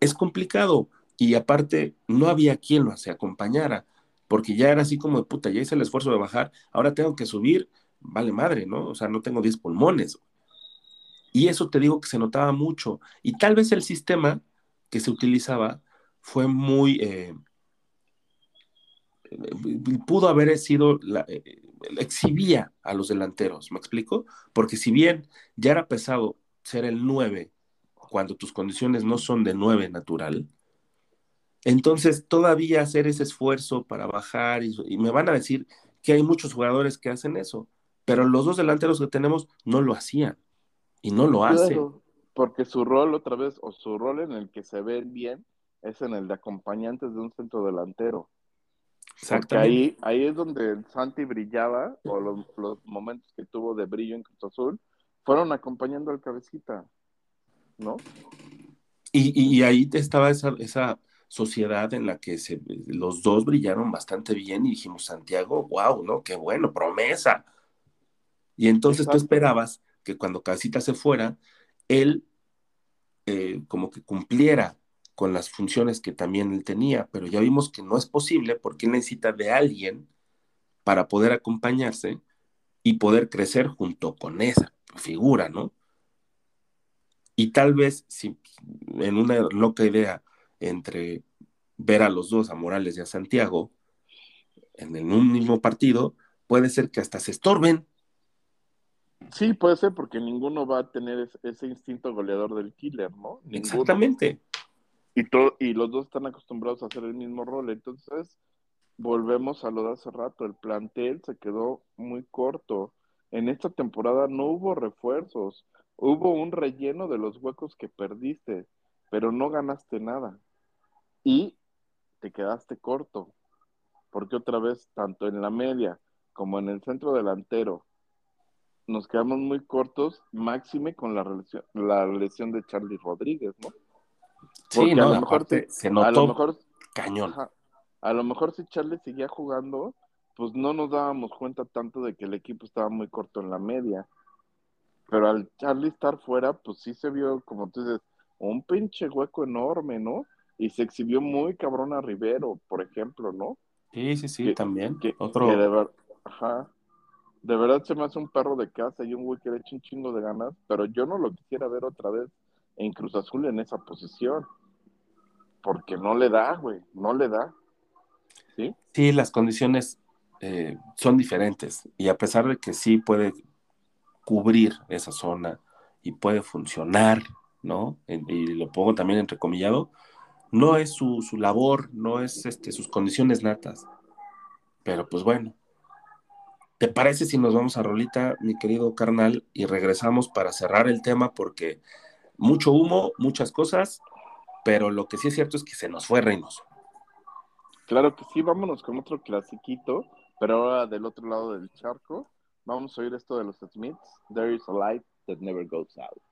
Es complicado y aparte no había quien lo se acompañara, porque ya era así como de puta, ya hice el esfuerzo de bajar, ahora tengo que subir, vale madre, ¿no? O sea, no tengo 10 pulmones. Y eso te digo que se notaba mucho. Y tal vez el sistema que se utilizaba fue muy... Eh, pudo haber sido, la, eh, exhibía a los delanteros, ¿me explico? Porque si bien ya era pesado ser el 9 cuando tus condiciones no son de 9 natural, entonces todavía hacer ese esfuerzo para bajar y, y, me van a decir que hay muchos jugadores que hacen eso, pero los dos delanteros que tenemos no lo hacían y no lo hacen. Claro, porque su rol otra vez, o su rol en el que se ve bien, es en el de acompañantes de un centro delantero. Porque ahí, ahí es donde Santi brillaba, o los, los, momentos que tuvo de brillo en Cruz Azul, fueron acompañando al cabecita, ¿no? Y, y, y ahí estaba esa, esa sociedad en la que se, los dos brillaron bastante bien y dijimos, Santiago, wow, ¿no? Qué bueno, promesa. Y entonces Exacto. tú esperabas que cuando Casita se fuera, él eh, como que cumpliera con las funciones que también él tenía, pero ya vimos que no es posible porque él necesita de alguien para poder acompañarse y poder crecer junto con esa figura, ¿no? Y tal vez si en una loca idea entre ver a los dos, a Morales y a Santiago, en, un mismo partido, puede ser que hasta se estorben. Sí, puede ser, porque ninguno va a tener ese, ese instinto goleador del killer, ¿no? Ninguno. Exactamente. Y, todo, y los dos están acostumbrados a hacer el mismo rol. Entonces, volvemos a lo de hace rato. El plantel se quedó muy corto. En esta temporada no hubo refuerzos. Hubo un relleno de los huecos que perdiste, pero no ganaste nada. Y te quedaste corto. Porque otra vez, tanto en la media como en el centro delantero, nos quedamos muy cortos, máxime con la lesión, la lesión de Charlie Rodríguez, ¿no? Porque sí, no, a lo mejor te, se notó a lo mejor, cañón. Ajá, a lo mejor si Charlie seguía jugando, pues no nos dábamos cuenta tanto de que el equipo estaba muy corto en la media. Pero al Charlie estar fuera, pues sí se vio, como tú dices, un pinche hueco enorme, ¿no? Y se exhibió muy cabrón a Rivero, por ejemplo, ¿no? Sí, sí, sí, que, también. Que, Otro... que de ver... Ajá. De verdad se me hace un perro de casa y un güey que le echa un chingo de ganas, pero yo no lo quisiera ver otra vez en Cruz Azul en esa posición. Porque no le da, güey, no le da. ¿Sí? Sí, las condiciones eh, son diferentes. Y a pesar de que sí puede cubrir esa zona y puede funcionar, ¿no? Y lo pongo también entrecomillado, no es su, su labor, no es este, sus condiciones natas. Pero pues bueno, ¿Te parece si nos vamos a Rolita, mi querido carnal, y regresamos para cerrar el tema? Porque mucho humo, muchas cosas, pero lo que sí es cierto es que se nos fue Reynoso. Claro que sí, vámonos con otro clasiquito, pero ahora del otro lado del charco. Vamos a oír esto de los Smiths, There is a light that never goes out.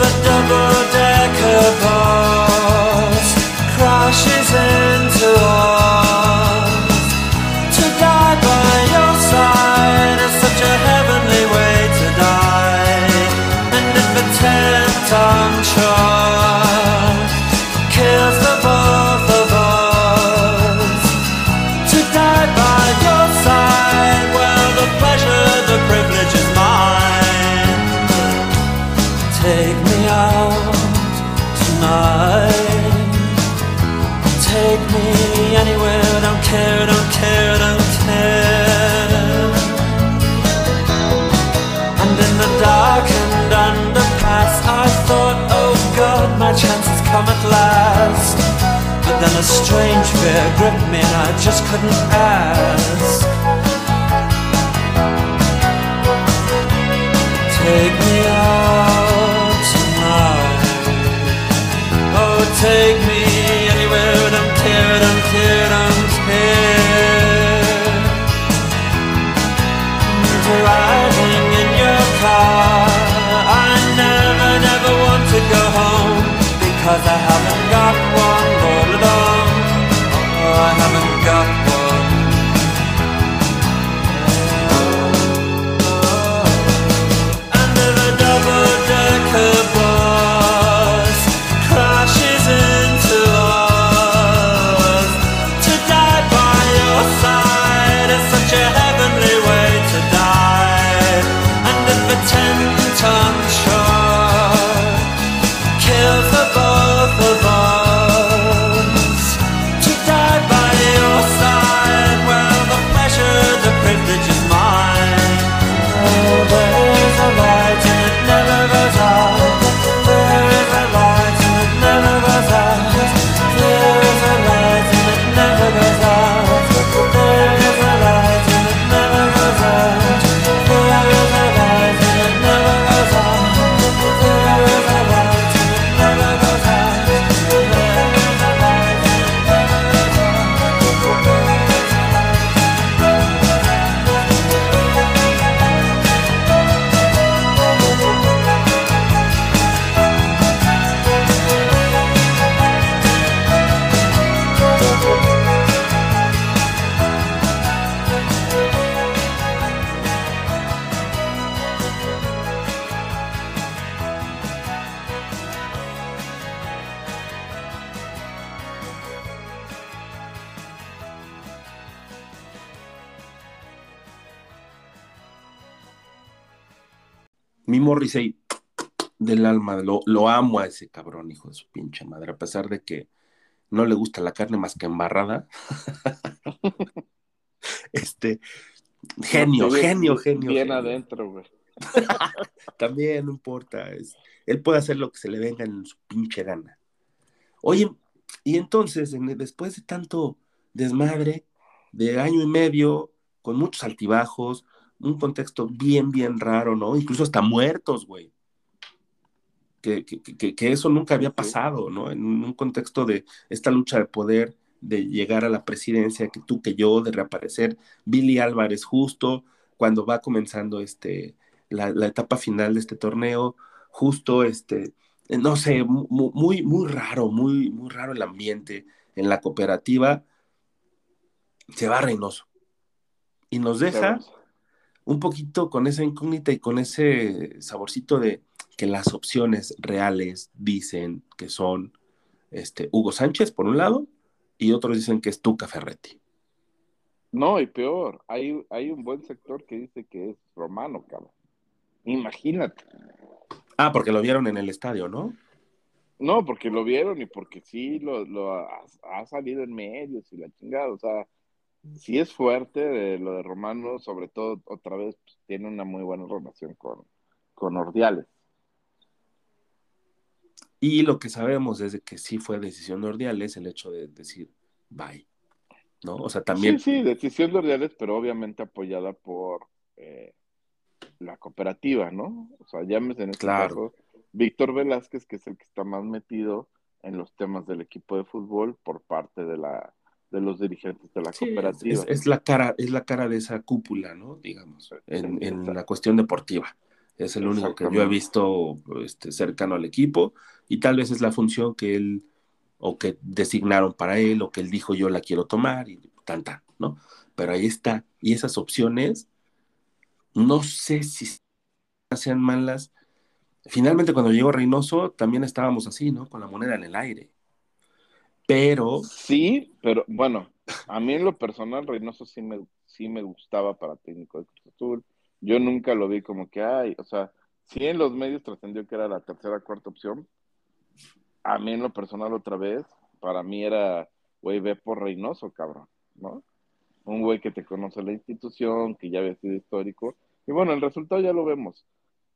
a double-decker bus strange fear gripped me and I just couldn't ask. Take me out tonight. Oh, take me anywhere, don't care, don't care, don't care. Driving in your car, I never, never want to go home because I haven't got one Morrissey del alma, lo, lo amo a ese cabrón, hijo de su pinche madre, a pesar de que no le gusta la carne más que embarrada. [laughs] este, genio, bien- genio, genio. Bien genio. adentro, güey. [laughs] También no importa, es- él puede hacer lo que se le venga en su pinche gana. Oye, y entonces, en- después de tanto desmadre, de año y medio, con muchos altibajos, un contexto bien, bien raro, ¿no? Incluso hasta muertos, güey. Que, que- que- que eso nunca había pasado, ¿no? En un contexto de esta lucha de poder, de llegar a la presidencia, que tú, que yo, de reaparecer Billy Álvarez justo cuando va comenzando este, la, la etapa final de este torneo, justo este, eh, no sé, mu- mu- muy, muy raro, muy, muy raro el ambiente en la cooperativa. Se va Reynoso y nos deja un poquito con esa incógnita y con ese saborcito de que las opciones reales dicen que son este, Hugo Sánchez, por un lado, y otros dicen que es Tuca Ferretti. No, y peor, hay, hay un buen sector que dice que es romano, cabrón. Imagínate. Ah, porque lo vieron en el estadio, ¿no? No, porque lo vieron y porque sí lo, lo ha, ha salido en medios y la chingada. O sea, sí es fuerte de lo de Romano, sobre todo otra vez pues, tiene una muy buena relación con, con Ordiales. Y lo que sabemos es que sí fue decisión de Ordiales el hecho de decir bye, ¿no? O sea, también... Sí, sí, decisión de Ordiales, pero obviamente apoyada por eh, la cooperativa, ¿no? O sea, llámese en este Claro. caso Víctor Velázquez, que es el que está más metido en los temas del equipo de fútbol por parte de la de los dirigentes de la Sí, cooperativa. es- es la cara, es la cara de esa cúpula, ¿no? Digamos, en, en la cuestión deportiva. Es el único que yo he visto este, cercano al equipo y tal vez es la función que él o que designaron para él o que él dijo yo la quiero tomar y tan tan, ¿no? Pero ahí está. Y esas opciones, no sé si sean malas. Finalmente cuando llegó Reynoso también estábamos así, ¿no? Con la moneda en el aire. Pero... Sí, pero bueno, a mí en lo personal Reynoso sí me, sí me gustaba para técnico de Cruz Azul. Yo nunca lo vi como que, ay, o sea, sí en los medios trascendió que era la tercera, cuarta opción. A mí en lo personal otra vez, para mí era, güey, ve por Reynoso, cabrón, ¿no? Un güey que te conoce la institución, que ya había sido histórico. Y bueno, el resultado ya lo vemos.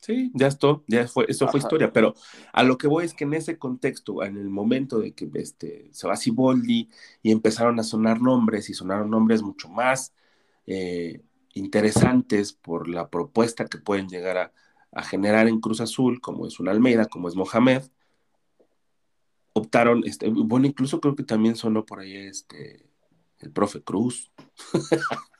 Sí, ya esto, ya fue, eso fue Ajá. historia, pero a lo que voy es que en ese contexto, en el momento de que este, se va Siboldi y empezaron a sonar nombres y sonaron nombres mucho más eh, interesantes por la propuesta que pueden llegar a, a generar en Cruz Azul, como es un Almeida, como es Mohamed, optaron, este, bueno, incluso creo que también sonó por ahí este, el profe Cruz. [laughs]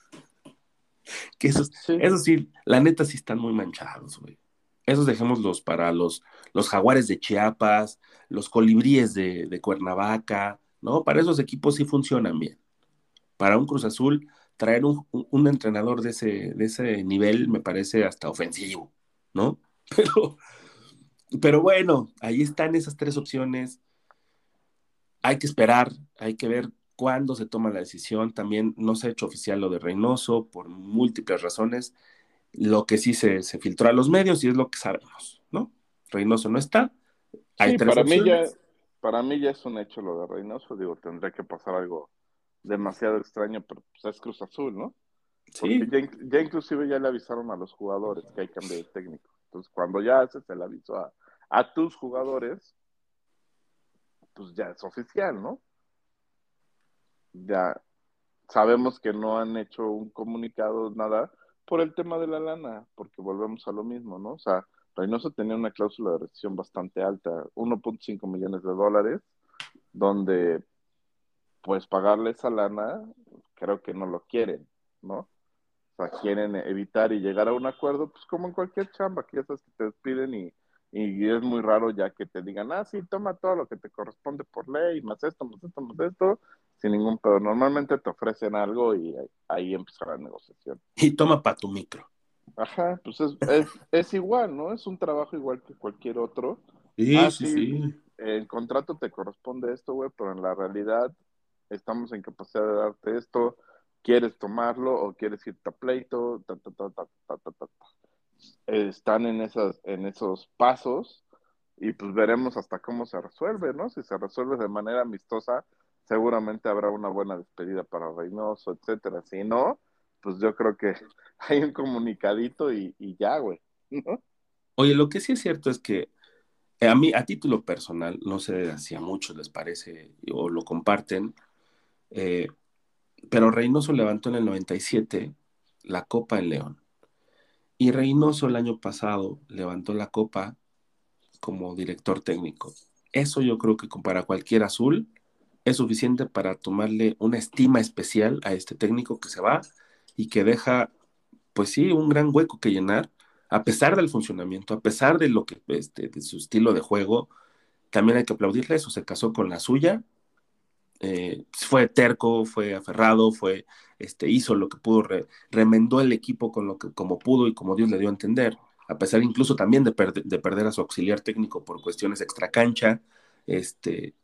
que esos, Sí. eso sí, la neta sí están muy manchados, güey. Esos dejémoslos para los, los jaguares de Chiapas, los colibríes de, de Cuernavaca, ¿no? Para esos equipos sí funcionan bien. Para un Cruz Azul, traer un, un- entrenador de ese, de ese nivel me parece hasta ofensivo, ¿no? [laughs] Pero, pero bueno, ahí están esas tres opciones. Hay que esperar, hay que ver cuándo se toma la decisión. También no se ha hecho oficial lo de Reynoso por múltiples razones. Lo que sí se, se filtró a los medios y es lo que sabemos, ¿no? Reynoso no está. Hay Sí, tres para mí, ya, para mí ya es un hecho lo de Reynoso. Digo, tendría que pasar algo demasiado extraño, pero pues es Cruz Azul, ¿no? Sí, ya, ya inclusive ya le avisaron a los jugadores que hay cambio de técnico. Entonces, cuando ya haces el aviso a, a tus jugadores, pues ya es oficial, ¿no? Ya sabemos que no han hecho un comunicado, nada, por el tema de la lana, porque volvemos a lo mismo, ¿no? O sea, Reynoso tenía una cláusula de rescisión bastante alta, 1.5 millones de dólares, donde pues pagarle esa lana, creo que no lo quieren, ¿no? O sea, quieren evitar y llegar a un acuerdo, pues como en cualquier chamba, que ya sabes que te despiden y, y es muy raro ya que te digan, ah, sí, toma todo lo que te corresponde por ley, más esto, más esto, más esto, sin ningún pedo. Normalmente te ofrecen algo y ahí, empieza la negociación. y toma para tu micro. Ajá, pues es, es, es igual, ¿no? Es un trabajo igual que cualquier otro. Sí, Ah, sí, sí. sí. El contrato te corresponde esto, güey, pero en la realidad estamos en capacidad de darte esto. ¿Quieres tomarlo o quieres irte a pleito? Ta, ta, ta, Están en, esas, en esos pasos y pues veremos hasta cómo se resuelve, ¿no? Si se resuelve de manera amistosa, seguramente habrá una buena despedida para Reynoso, etcétera. Si no, pues yo creo que [laughs] hay un comunicadito y, y ya, güey, ¿no? Oye, lo que sí es cierto es que eh, a mí, a título personal, no sé si a muchos les parece o lo comparten, eh, pero Reynoso levantó en el 97 la Copa en León. Y Reynoso el año pasado levantó la Copa como director técnico. Eso yo creo que para cualquier azul es suficiente para tomarle una estima especial a este técnico que se va y que deja, pues sí, un gran hueco que llenar a pesar del funcionamiento, a pesar de lo que este, de su estilo de juego, también hay que aplaudirle eso, se casó con la suya, eh, fue terco, fue aferrado, fue, este, hizo lo que pudo, re, remendó el equipo con lo que, como pudo y como Dios le dio a entender, a pesar incluso también de, de perder a su auxiliar técnico por cuestiones extracancha, este,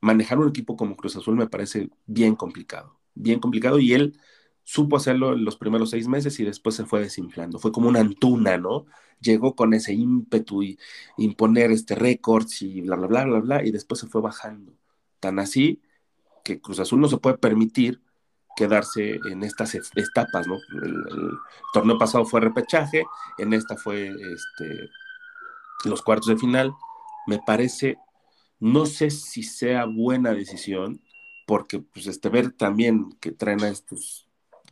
manejar un equipo como Cruz Azul me parece bien complicado, bien complicado y él supo hacerlo en los primeros seis meses y después se fue desinflando. Fue como una antuna, ¿no? Llegó con ese ímpetu y imponer este récords y bla, bla, bla, bla, bla, y después se fue bajando. Tan así que Cruz Azul no se puede permitir quedarse en estas etapas, ¿no? El, torneo pasado fue repechaje, en esta fue este, los cuartos de final. Me parece, no sé si sea buena decisión, porque pues este ver también que traen a estos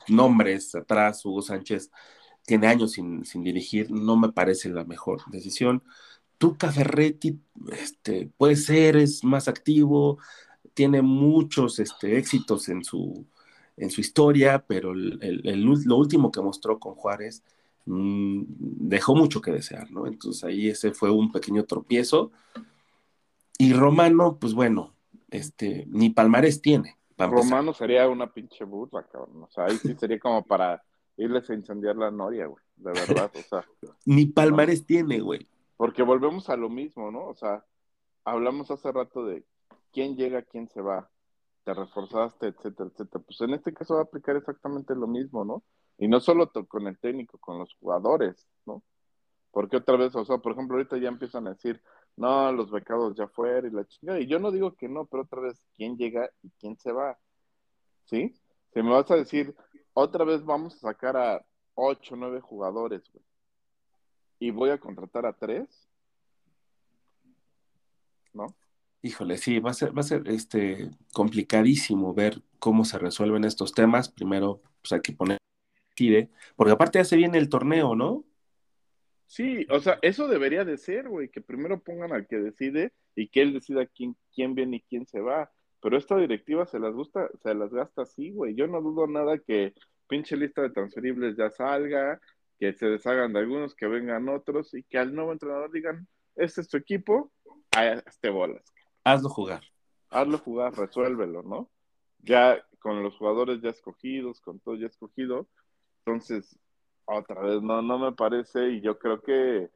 nombres atrás, Hugo Sánchez tiene años sin, sin, dirigir, no me parece la mejor decisión. Tuca Ferretti este, puede ser, es más activo, tiene muchos este, éxitos en su, en su historia, pero el, el, el, lo último que mostró con Juárez mm, dejó mucho que desear, ¿no? Entonces ahí ese fue un pequeño tropiezo. Y Romano, pues bueno, este, ni palmarés tiene. empezar. Romano sería una pinche burra, cabrón. O sea, ahí sí sería como para irles a incendiar la noria, güey. De verdad, o sea. [laughs] Ni palmarés tiene, güey. Porque volvemos a lo mismo, ¿no? O sea, hablamos hace rato de quién llega, quién se va, te reforzaste, etcétera, etcétera. Pues en este caso va a aplicar exactamente lo mismo, ¿no? Y no solo con el técnico, con los jugadores, ¿no? Porque otra vez, o sea, por ejemplo, ahorita ya empiezan a decir, no, los becados ya fueron y la chingada. Y yo no digo que no, pero otra vez, ¿quién llega y quién se va? ¿Sí? Si me vas a decir, otra vez vamos a sacar a ocho, nueve jugadores, güey. Y voy a contratar a tres, ¿no? Híjole, sí, va a ser, va a ser este, complicadísimo ver cómo se resuelven estos temas. Primero, pues hay que poner tire, porque aparte ya se viene el torneo, ¿no? Sí, o sea, eso debería de ser, güey, que primero pongan al que decide y que él decida quién, quién viene y quién se va. Pero esta directiva se las gusta, se las gasta así, güey. Yo no dudo nada que pinche lista de transferibles ya salga, que se deshagan de algunos, que vengan otros y que al nuevo entrenador digan, este es tu equipo, a este bolas. Hazlo jugar. Hazlo jugar, resuélvelo, ¿no? Ya con los jugadores ya escogidos, con todo ya escogido. Entonces, otra vez, no, no me parece, y yo creo que,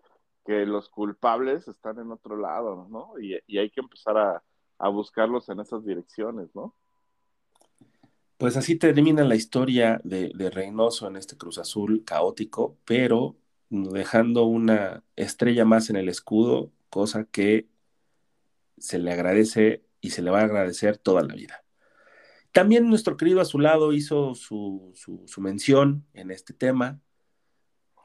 que los culpables están en otro lado, ¿no? Y, y hay que empezar a, a buscarlos en esas direcciones, ¿no? Pues así termina la historia de, de Reynoso en este Cruz Azul caótico, pero dejando una estrella más en el escudo, cosa que se le agradece y se le va a agradecer toda la vida. También nuestro querido Azulado hizo su, su, mención en este tema.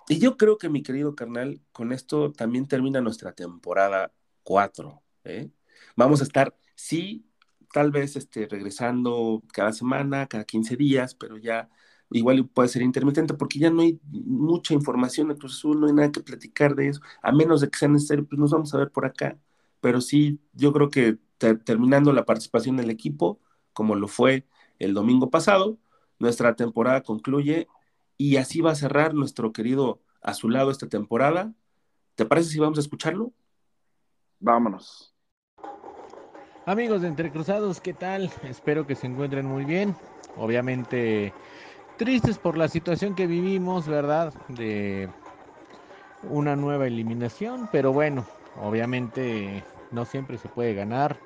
Y yo creo que mi querido carnal, con esto también termina nuestra temporada 4. ¿eh? Vamos a estar, sí, tal vez este, regresando cada semana, cada 15 días, pero ya igual puede ser intermitente porque ya no hay mucha información de no hay nada que platicar de eso, a menos de que sea necesario, pues nos vamos a ver por acá. Pero sí, yo creo que ter terminando la participación del equipo, como lo fue el domingo pasado, nuestra temporada concluye y así va a cerrar nuestro querido Azulado esta temporada. ¿Te parece si vamos a escucharlo? Vámonos. Amigos de Entre Cruzados, ¿qué tal? Espero que se encuentren muy bien. Obviamente tristes por la situación que vivimos, ¿verdad? De una nueva eliminación, pero bueno, obviamente no siempre se puede ganar.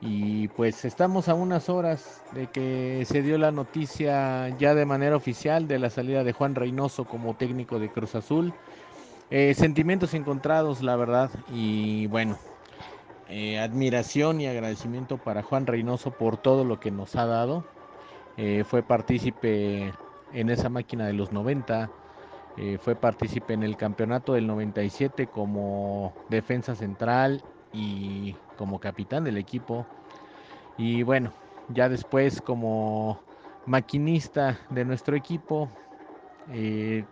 Y pues estamos a unas horas de que se dio la noticia ya de manera oficial de la salida de Juan Reynoso como técnico de Cruz Azul. Eh, sentimientos encontrados, la verdad. Y bueno, eh, admiración y agradecimiento para Juan Reynoso por todo lo que nos ha dado. Eh, fue partícipe en esa máquina de los 90, eh, fue partícipe en el campeonato del 97 como defensa central y como capitán del equipo. Y bueno, ya después como maquinista de nuestro equipo, eh,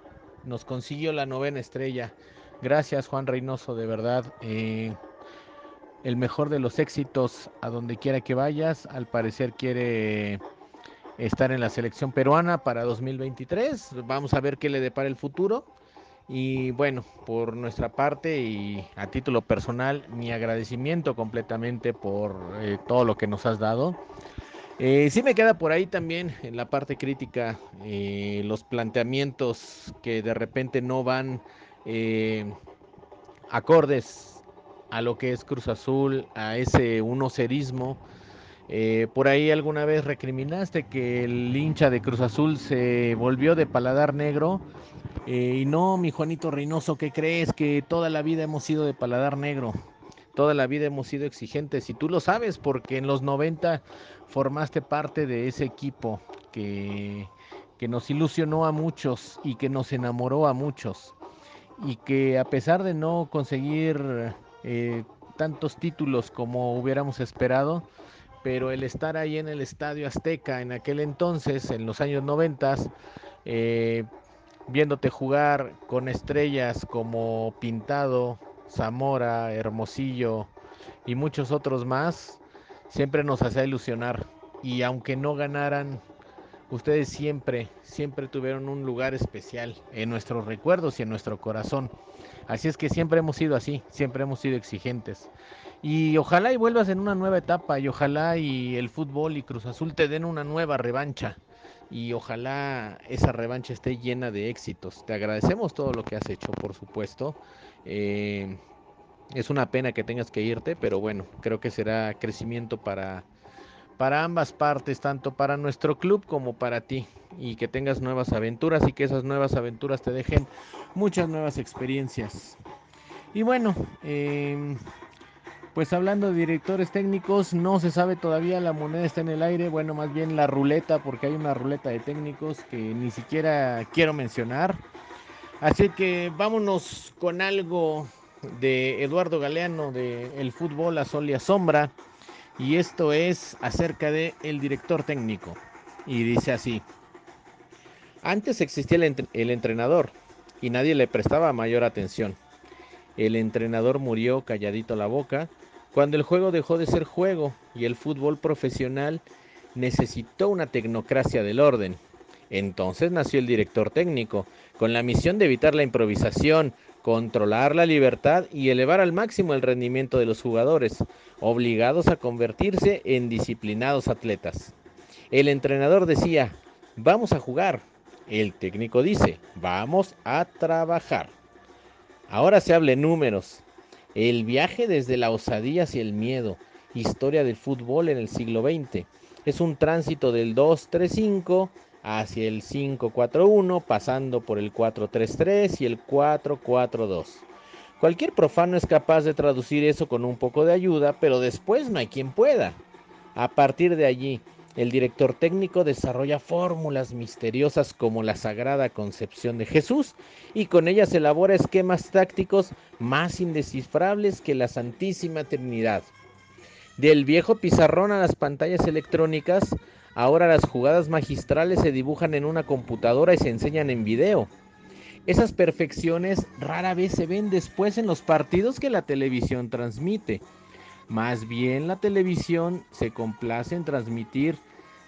nos consiguió la novena estrella. Gracias Juan Reynoso, de verdad. Eh, el mejor de los éxitos a donde quiera que vayas. Al parecer quiere estar en la selección peruana para 2023. Vamos a ver qué le depara el futuro. Y bueno, por nuestra parte y a título personal, mi agradecimiento completamente por eh, todo lo que nos has dado. Eh, sí me queda por ahí también en la parte crítica eh, los planteamientos que de repente no van eh, acordes a lo que es Cruz Azul, a ese unocerismo. Eh, por ahí alguna vez recriminaste que el hincha de Cruz Azul se volvió de paladar negro. Eh, y no, mi Juanito Reynoso, ¿qué crees? Que toda la vida hemos sido de paladar negro. Toda la vida hemos sido exigentes. Y tú lo sabes porque en los 90 formaste parte de ese equipo que, que nos ilusionó a muchos y que nos enamoró a muchos. Y que a pesar de no conseguir eh, tantos títulos como hubiéramos esperado, pero el estar ahí en el Estadio Azteca en aquel entonces, en los años 90, eh, viéndote jugar con estrellas como Pintado, Zamora, Hermosillo y muchos otros más, siempre nos hacía ilusionar. Y aunque no ganaran, Ustedes siempre, siempre tuvieron un lugar especial en nuestros recuerdos y en nuestro corazón. Así es que siempre hemos sido así, siempre hemos sido exigentes. Y ojalá y vuelvas en una nueva etapa y ojalá y el fútbol y Cruz Azul te den una nueva revancha. Y ojalá esa revancha esté llena de éxitos. Te agradecemos todo lo que has hecho, por supuesto. Eh, es una pena que tengas que irte, pero bueno, creo que será crecimiento para, para ambas partes, tanto para nuestro club como para ti. Y que tengas nuevas aventuras y que esas nuevas aventuras te dejen muchas nuevas experiencias. Y bueno, eh, pues hablando de directores técnicos, no se sabe todavía, la moneda está en el aire, bueno, más bien la ruleta, porque hay una ruleta de técnicos que ni siquiera quiero mencionar. Así que vámonos con algo de Eduardo Galeano de El fútbol a sol y a sombra. Y esto es acerca de el director técnico. Y dice así. Antes existía el, el entrenador y nadie le prestaba mayor atención. El entrenador murió calladito la boca cuando el juego dejó de ser juego y el fútbol profesional necesitó una tecnocracia del orden. Entonces nació el director técnico, con la misión de evitar la improvisación, controlar la libertad y elevar al máximo el rendimiento de los jugadores, obligados a convertirse en disciplinados atletas. El entrenador decía, vamos a jugar. El técnico dice, vamos a trabajar. Ahora se hable números. El viaje desde la osadía hacia el miedo, historia del fútbol en el siglo XX. Es un tránsito del 2-3-5 hacia el 5-4-1, pasando por el 4-3-3 y el 4-4-2. Cualquier profano es capaz de traducir eso con un poco de ayuda, pero después no hay quien pueda. A partir de allí, el director técnico desarrolla fórmulas misteriosas como la Sagrada Concepción de Jesús y con ellas elabora esquemas tácticos más indescifrables que la Santísima Trinidad. Del viejo pizarrón a las pantallas electrónicas, ahora las jugadas magistrales se dibujan en una computadora y se enseñan en video. Esas perfecciones rara vez se ven después en los partidos que la televisión transmite. Más bien la televisión se complace en transmitir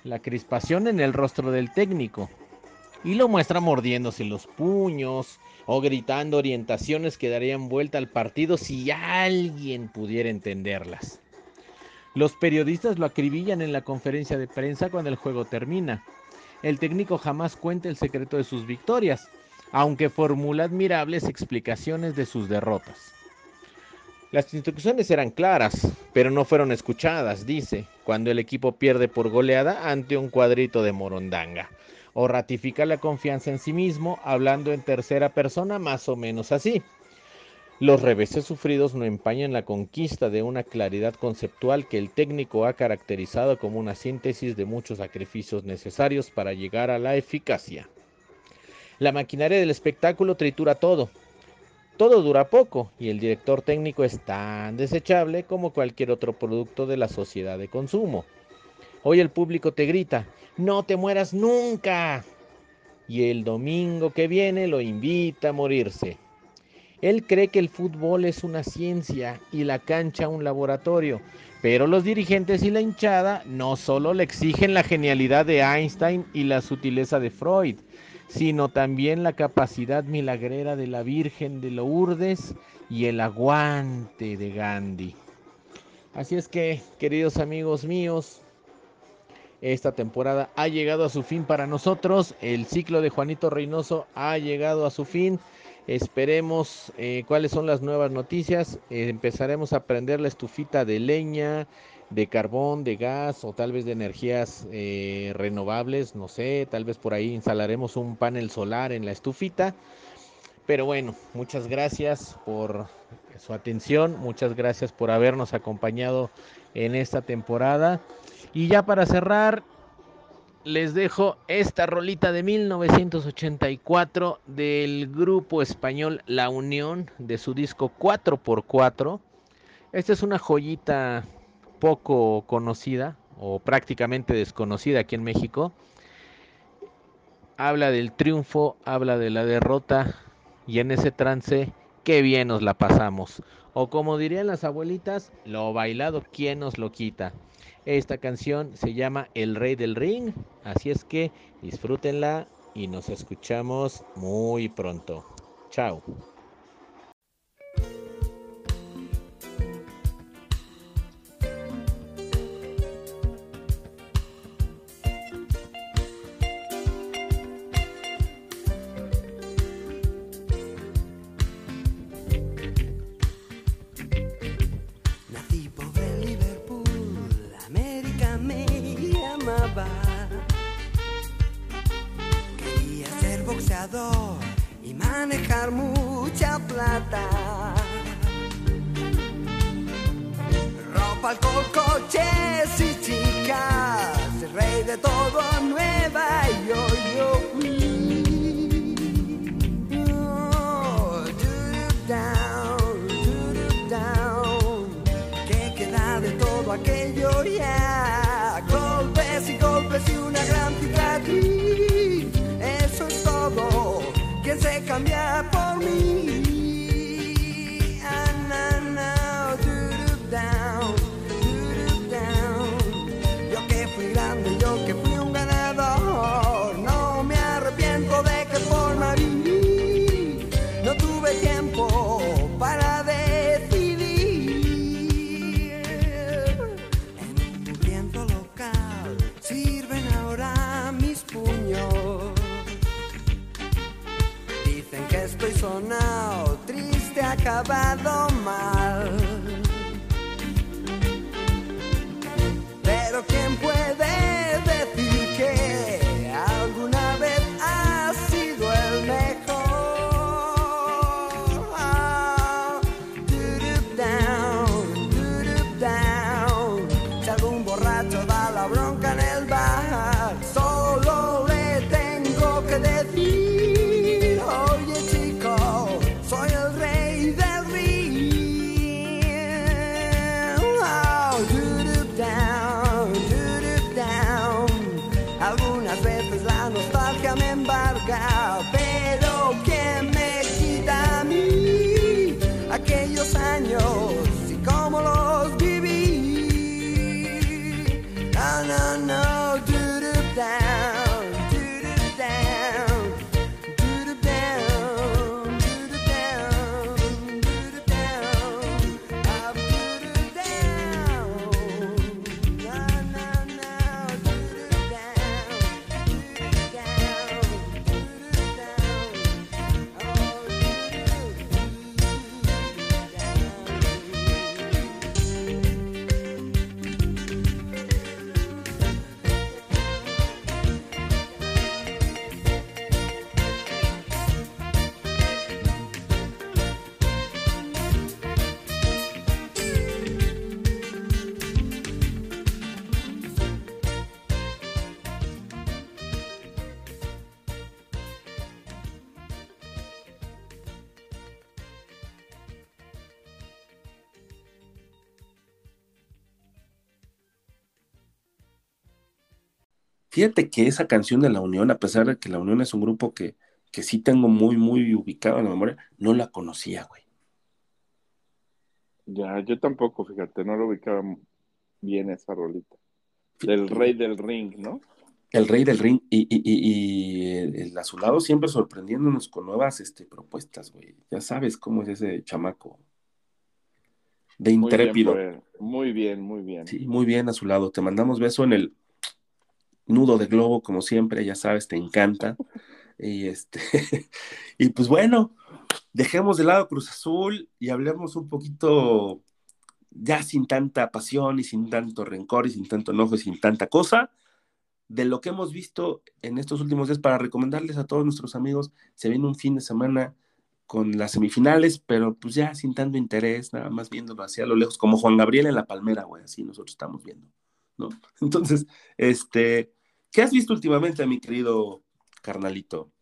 la crispación en el rostro del técnico y lo muestra mordiéndose los puños o gritando orientaciones que darían vuelta al partido si alguien pudiera entenderlas. Los periodistas lo acribillan en la conferencia de prensa cuando el juego termina. El técnico jamás cuenta el secreto de sus victorias, aunque formula admirables explicaciones de sus derrotas. Las instrucciones eran claras, pero no fueron escuchadas, dice, cuando el equipo pierde por goleada ante un cuadrito de morondanga. O ratifica la confianza en sí mismo, hablando en tercera persona más o menos así. Los reveses sufridos no empañan la conquista de una claridad conceptual que el técnico ha caracterizado como una síntesis de muchos sacrificios necesarios para llegar a la eficacia. La maquinaria del espectáculo tritura todo, todo dura poco y el director técnico es tan desechable como cualquier otro producto de la sociedad de consumo. Hoy el público te grita, no te mueras nunca. Y el domingo que viene lo invita a morirse. Él cree que el fútbol es una ciencia y la cancha un laboratorio, pero los dirigentes y la hinchada no solo le exigen la genialidad de Einstein y la sutileza de Freud, sino también la capacidad milagrera de la Virgen de Lourdes y el aguante de Gandhi. Así es que, queridos amigos míos, esta temporada ha llegado a su fin para nosotros. El ciclo de Juanito Reynoso ha llegado a su fin. Esperemos eh, cuáles son las nuevas noticias. Eh, empezaremos a prender la estufita de leña, de carbón, de gas o tal vez de energías eh, renovables, no sé, tal vez por ahí instalaremos un panel solar en la estufita. Pero bueno, muchas gracias por su atención, muchas gracias por habernos acompañado en esta temporada. Y ya para cerrar, les dejo esta rolita de 1984 del grupo español La Unión de su disco 4x4. Esta es una joyita poco conocida o prácticamente desconocida aquí en México. Habla del triunfo, habla de la derrota y en ese trance qué bien nos la pasamos. O como dirían las abuelitas, lo bailado, ¿quién nos lo quita? Esta canción se llama El Rey del Ring, así es que disfrútenla y nos escuchamos muy pronto. Chao. ¿Quién acabado Fíjate que esa canción de La Unión, a pesar de que La Unión es un grupo que, que sí tengo muy, muy ubicado en la memoria, no la conocía, güey. Ya, yo tampoco, fíjate, no lo ubicaba bien esa rolita. Del rey del ring, ¿no? El rey del ring y, y, y, y el, el azulado siempre sorprendiéndonos con nuevas este, propuestas, güey. Ya sabes cómo es ese chamaco. De Muy bien, intrépido. por él. Muy bien, muy bien. Sí, muy bien, azulado. Te mandamos beso en el nudo de globo, como siempre, ya sabes, te encanta. Y este, [laughs] y pues bueno, dejemos de lado Cruz Azul y hablemos un poquito ya sin tanta pasión y sin tanto rencor y sin tanto enojo y sin tanta cosa de lo que hemos visto en estos últimos días para recomendarles a todos nuestros amigos. Se viene un fin de semana con las semifinales, pero pues ya sin tanto interés, nada más viéndolo hacia lo lejos, como Juan Gabriel en la Palmera, güey, así nosotros estamos viendo, ¿no? Entonces, este, ¿qué has visto últimamente, mi querido carnalito?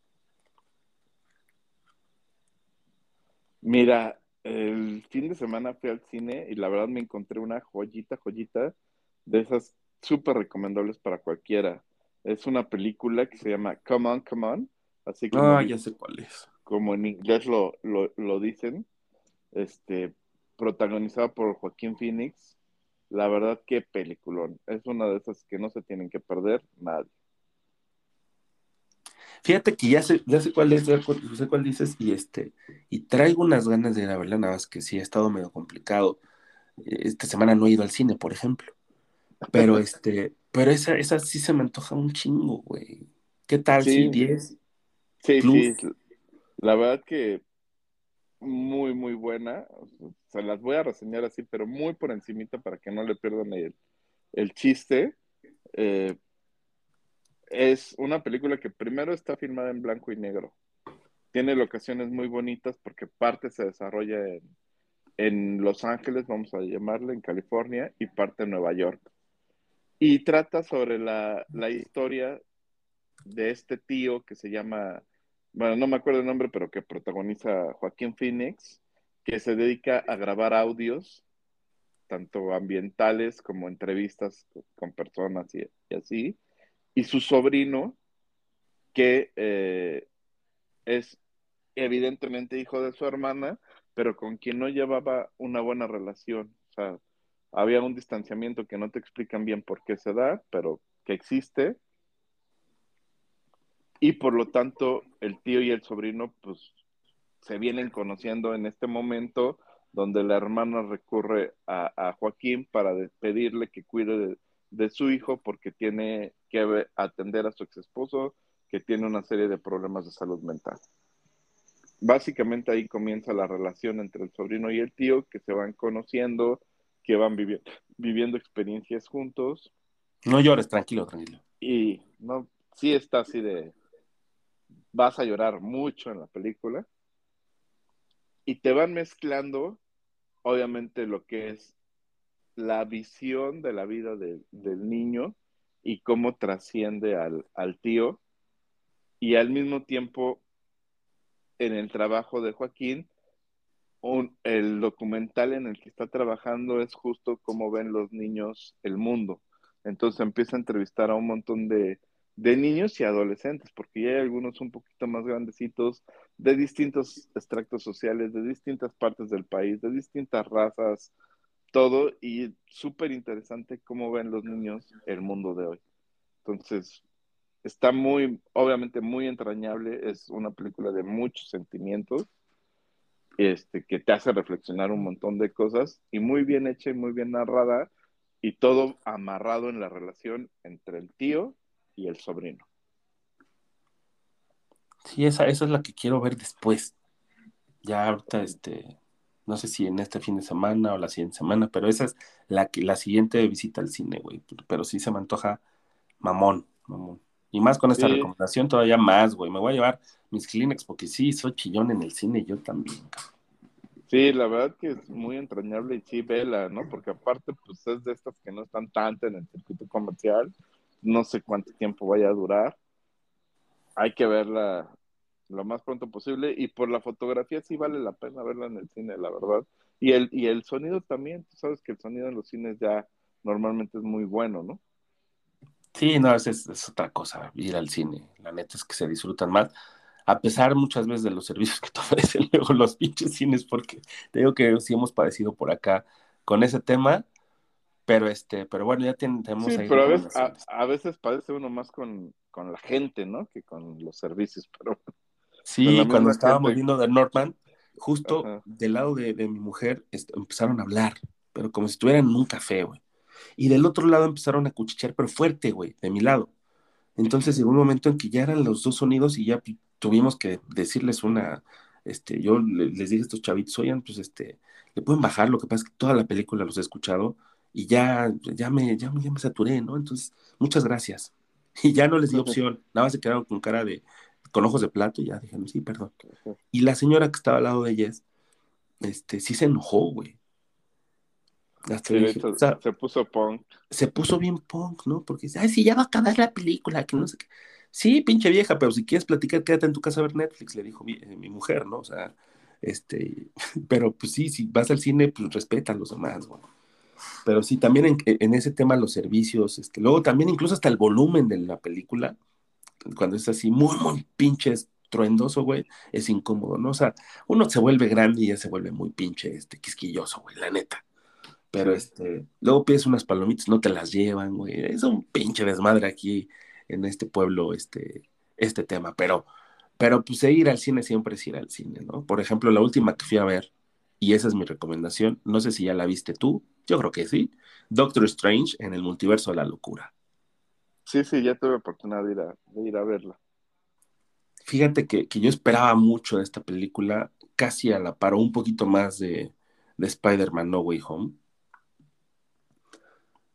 Mira, el fin de semana fui al cine y la verdad me encontré una joyita, joyita de esas súper recomendables para cualquiera. Es una película que se llama Come On, Come On, así como, Ah, ya sé cuál es. como en inglés lo, lo, lo dicen. este, protagonizada por Joaquín Phoenix. La verdad, qué peliculón. Es una de esas que no se tienen que perder nadie. Fíjate que ya sé, ya sé cuál es, ya sé cuál dices, y este, y traigo unas ganas de ir a verla, nada más que sí ha estado medio complicado. Esta semana no he ido al cine, por ejemplo. Pero [laughs] este, pero esa, esa sí se me antoja un chingo, güey. ¿Qué tal? Sí. Sí, 10. Sí, Plus. sí. La verdad que muy, muy buena. Se las voy a reseñar así, pero muy por encimita para que no le pierdan el, el chiste. Eh, es una película que primero está filmada en blanco y negro. Tiene locaciones muy bonitas porque parte se desarrolla en, en Los Ángeles, vamos a llamarle, en California, y parte en Nueva York. Y trata sobre la, la historia de este tío que se llama, bueno, no me acuerdo el nombre, pero que protagoniza Joaquín Phoenix, que se dedica a grabar audios, tanto ambientales como entrevistas con personas y, así, y su sobrino, que eh, es evidentemente hijo de su hermana, pero con quien no llevaba una buena relación. O sea, había un distanciamiento que no te explican bien por qué se da, pero que existe. Y por lo tanto, el tío y el sobrino, pues, se vienen conociendo en este momento donde la hermana recurre a, a Joaquín para pedirle que cuide de, de su hijo porque tiene que atender a su ex esposo que tiene una serie de problemas de salud mental. Básicamente ahí comienza la relación entre el sobrino y el tío, que se van conociendo, que van vivi- viviendo experiencias juntos No llores, tranquilo, tranquilo. y no, sí está así de, vas a llorar mucho en la película y te van mezclando, obviamente, lo que es la visión de la vida de- del niño y cómo trasciende al, al tío y al mismo tiempo en el trabajo de Joaquín, un- el documental en el que está trabajando es justo cómo ven los niños el mundo. Entonces empieza a entrevistar a un montón de, de niños y adolescentes, porque ya hay algunos un poquito más grandecitos, de distintos extractos sociales, de distintas partes del país, de distintas razas, todo, y súper interesante cómo ven los niños el mundo de hoy. Entonces, está muy, obviamente muy entrañable, es una película de muchos sentimientos, este, que te hace reflexionar un montón de cosas, y muy bien hecha y muy bien narrada, y todo amarrado en la relación entre el tío y el sobrino. Sí, esa, esa es la que quiero ver después. Ya ahorita, este, no sé si en este fin de semana o la siguiente semana, pero esa es la que, la siguiente visita al cine, güey. Pero sí se me antoja mamón, mamón. Y más con esta Sí. recomendación, todavía más, güey. Me voy a llevar mis Kleenex porque sí, soy chillón en el cine, yo también. Sí, la verdad que es muy entrañable y sí, vela, ¿no? Porque aparte, pues es de estas que no están tanto en el circuito comercial, no sé cuánto tiempo vaya a durar. Hay que verla lo más pronto posible y por la fotografía sí vale la pena verla en el cine, la verdad. Y el, y el sonido también, tú sabes que el sonido en los cines ya normalmente es muy bueno, ¿no? Sí, no, es, es, otra cosa, ir al cine. La neta es que se disfrutan más, a pesar muchas veces de los [laughs] servicios que te ofrecen luego los pinches cines, porque te digo que sí hemos padecido por acá con ese tema, pero este, pero bueno, ya ten- tenemos Sí, ahí pero a veces, a, a veces padece uno más con, con la gente, ¿no? Que con los servicios, [laughs] pero Sí, la cuando estábamos gente. viendo de Northman, justo Ajá. del lado de, de mi mujer empezaron a hablar, pero como si estuvieran en un café, güey. Y del otro lado empezaron a cuchichear, pero fuerte, güey, de mi lado. Entonces llegó un momento en que ya eran los dos sonidos y ya tuvimos que decirles una, este, yo le- les dije a estos chavitos, oigan, pues este, le pueden bajar, lo que pasa es que toda la película los he escuchado y ya, ya me, ya, me- ya me saturé, ¿no? Entonces, muchas gracias. [laughs] Y ya no les di opción, nada más se quedaron con cara de, con ojos de plato y ya dijeron, sí, perdón. Y la señora que estaba al lado de ellas, este, sí se enojó, güey. Hasta Sí, dije, o sea, se puso punk. se puso bien punk, ¿no? Porque dice, ay, sí, ya va a acabar la película, que no sé qué. Sí, pinche vieja, pero si quieres platicar, quédate en tu casa a ver Netflix, le dijo mi, eh, mi mujer, ¿no? O sea, este, [laughs] pero pues sí, si vas al cine, pues respeta a los demás, güey. Pero sí, también en, en ese tema los servicios, este, luego también incluso hasta el volumen de la película, cuando es así muy, muy pinches estruendoso, güey, es incómodo, ¿no? O sea, uno se vuelve grande y ya se vuelve muy pinche, este, quisquilloso, güey, la neta. Pero este, luego pides unas palomitas, no te las llevan, güey. Es un pinche desmadre aquí en este pueblo, este, este tema. Pero, pero pues ir al cine siempre es ir al cine, ¿no? Por ejemplo, la última que fui a ver, y esa es mi recomendación, no sé si ya la viste tú, yo creo que sí, Doctor Strange en el multiverso de la locura. Sí, sí, ya tuve oportunidad de ir a, de ir a verla. Fíjate que, que yo esperaba mucho de esta película, casi a la par, o un poquito más de, de Spider-Man No Way Home.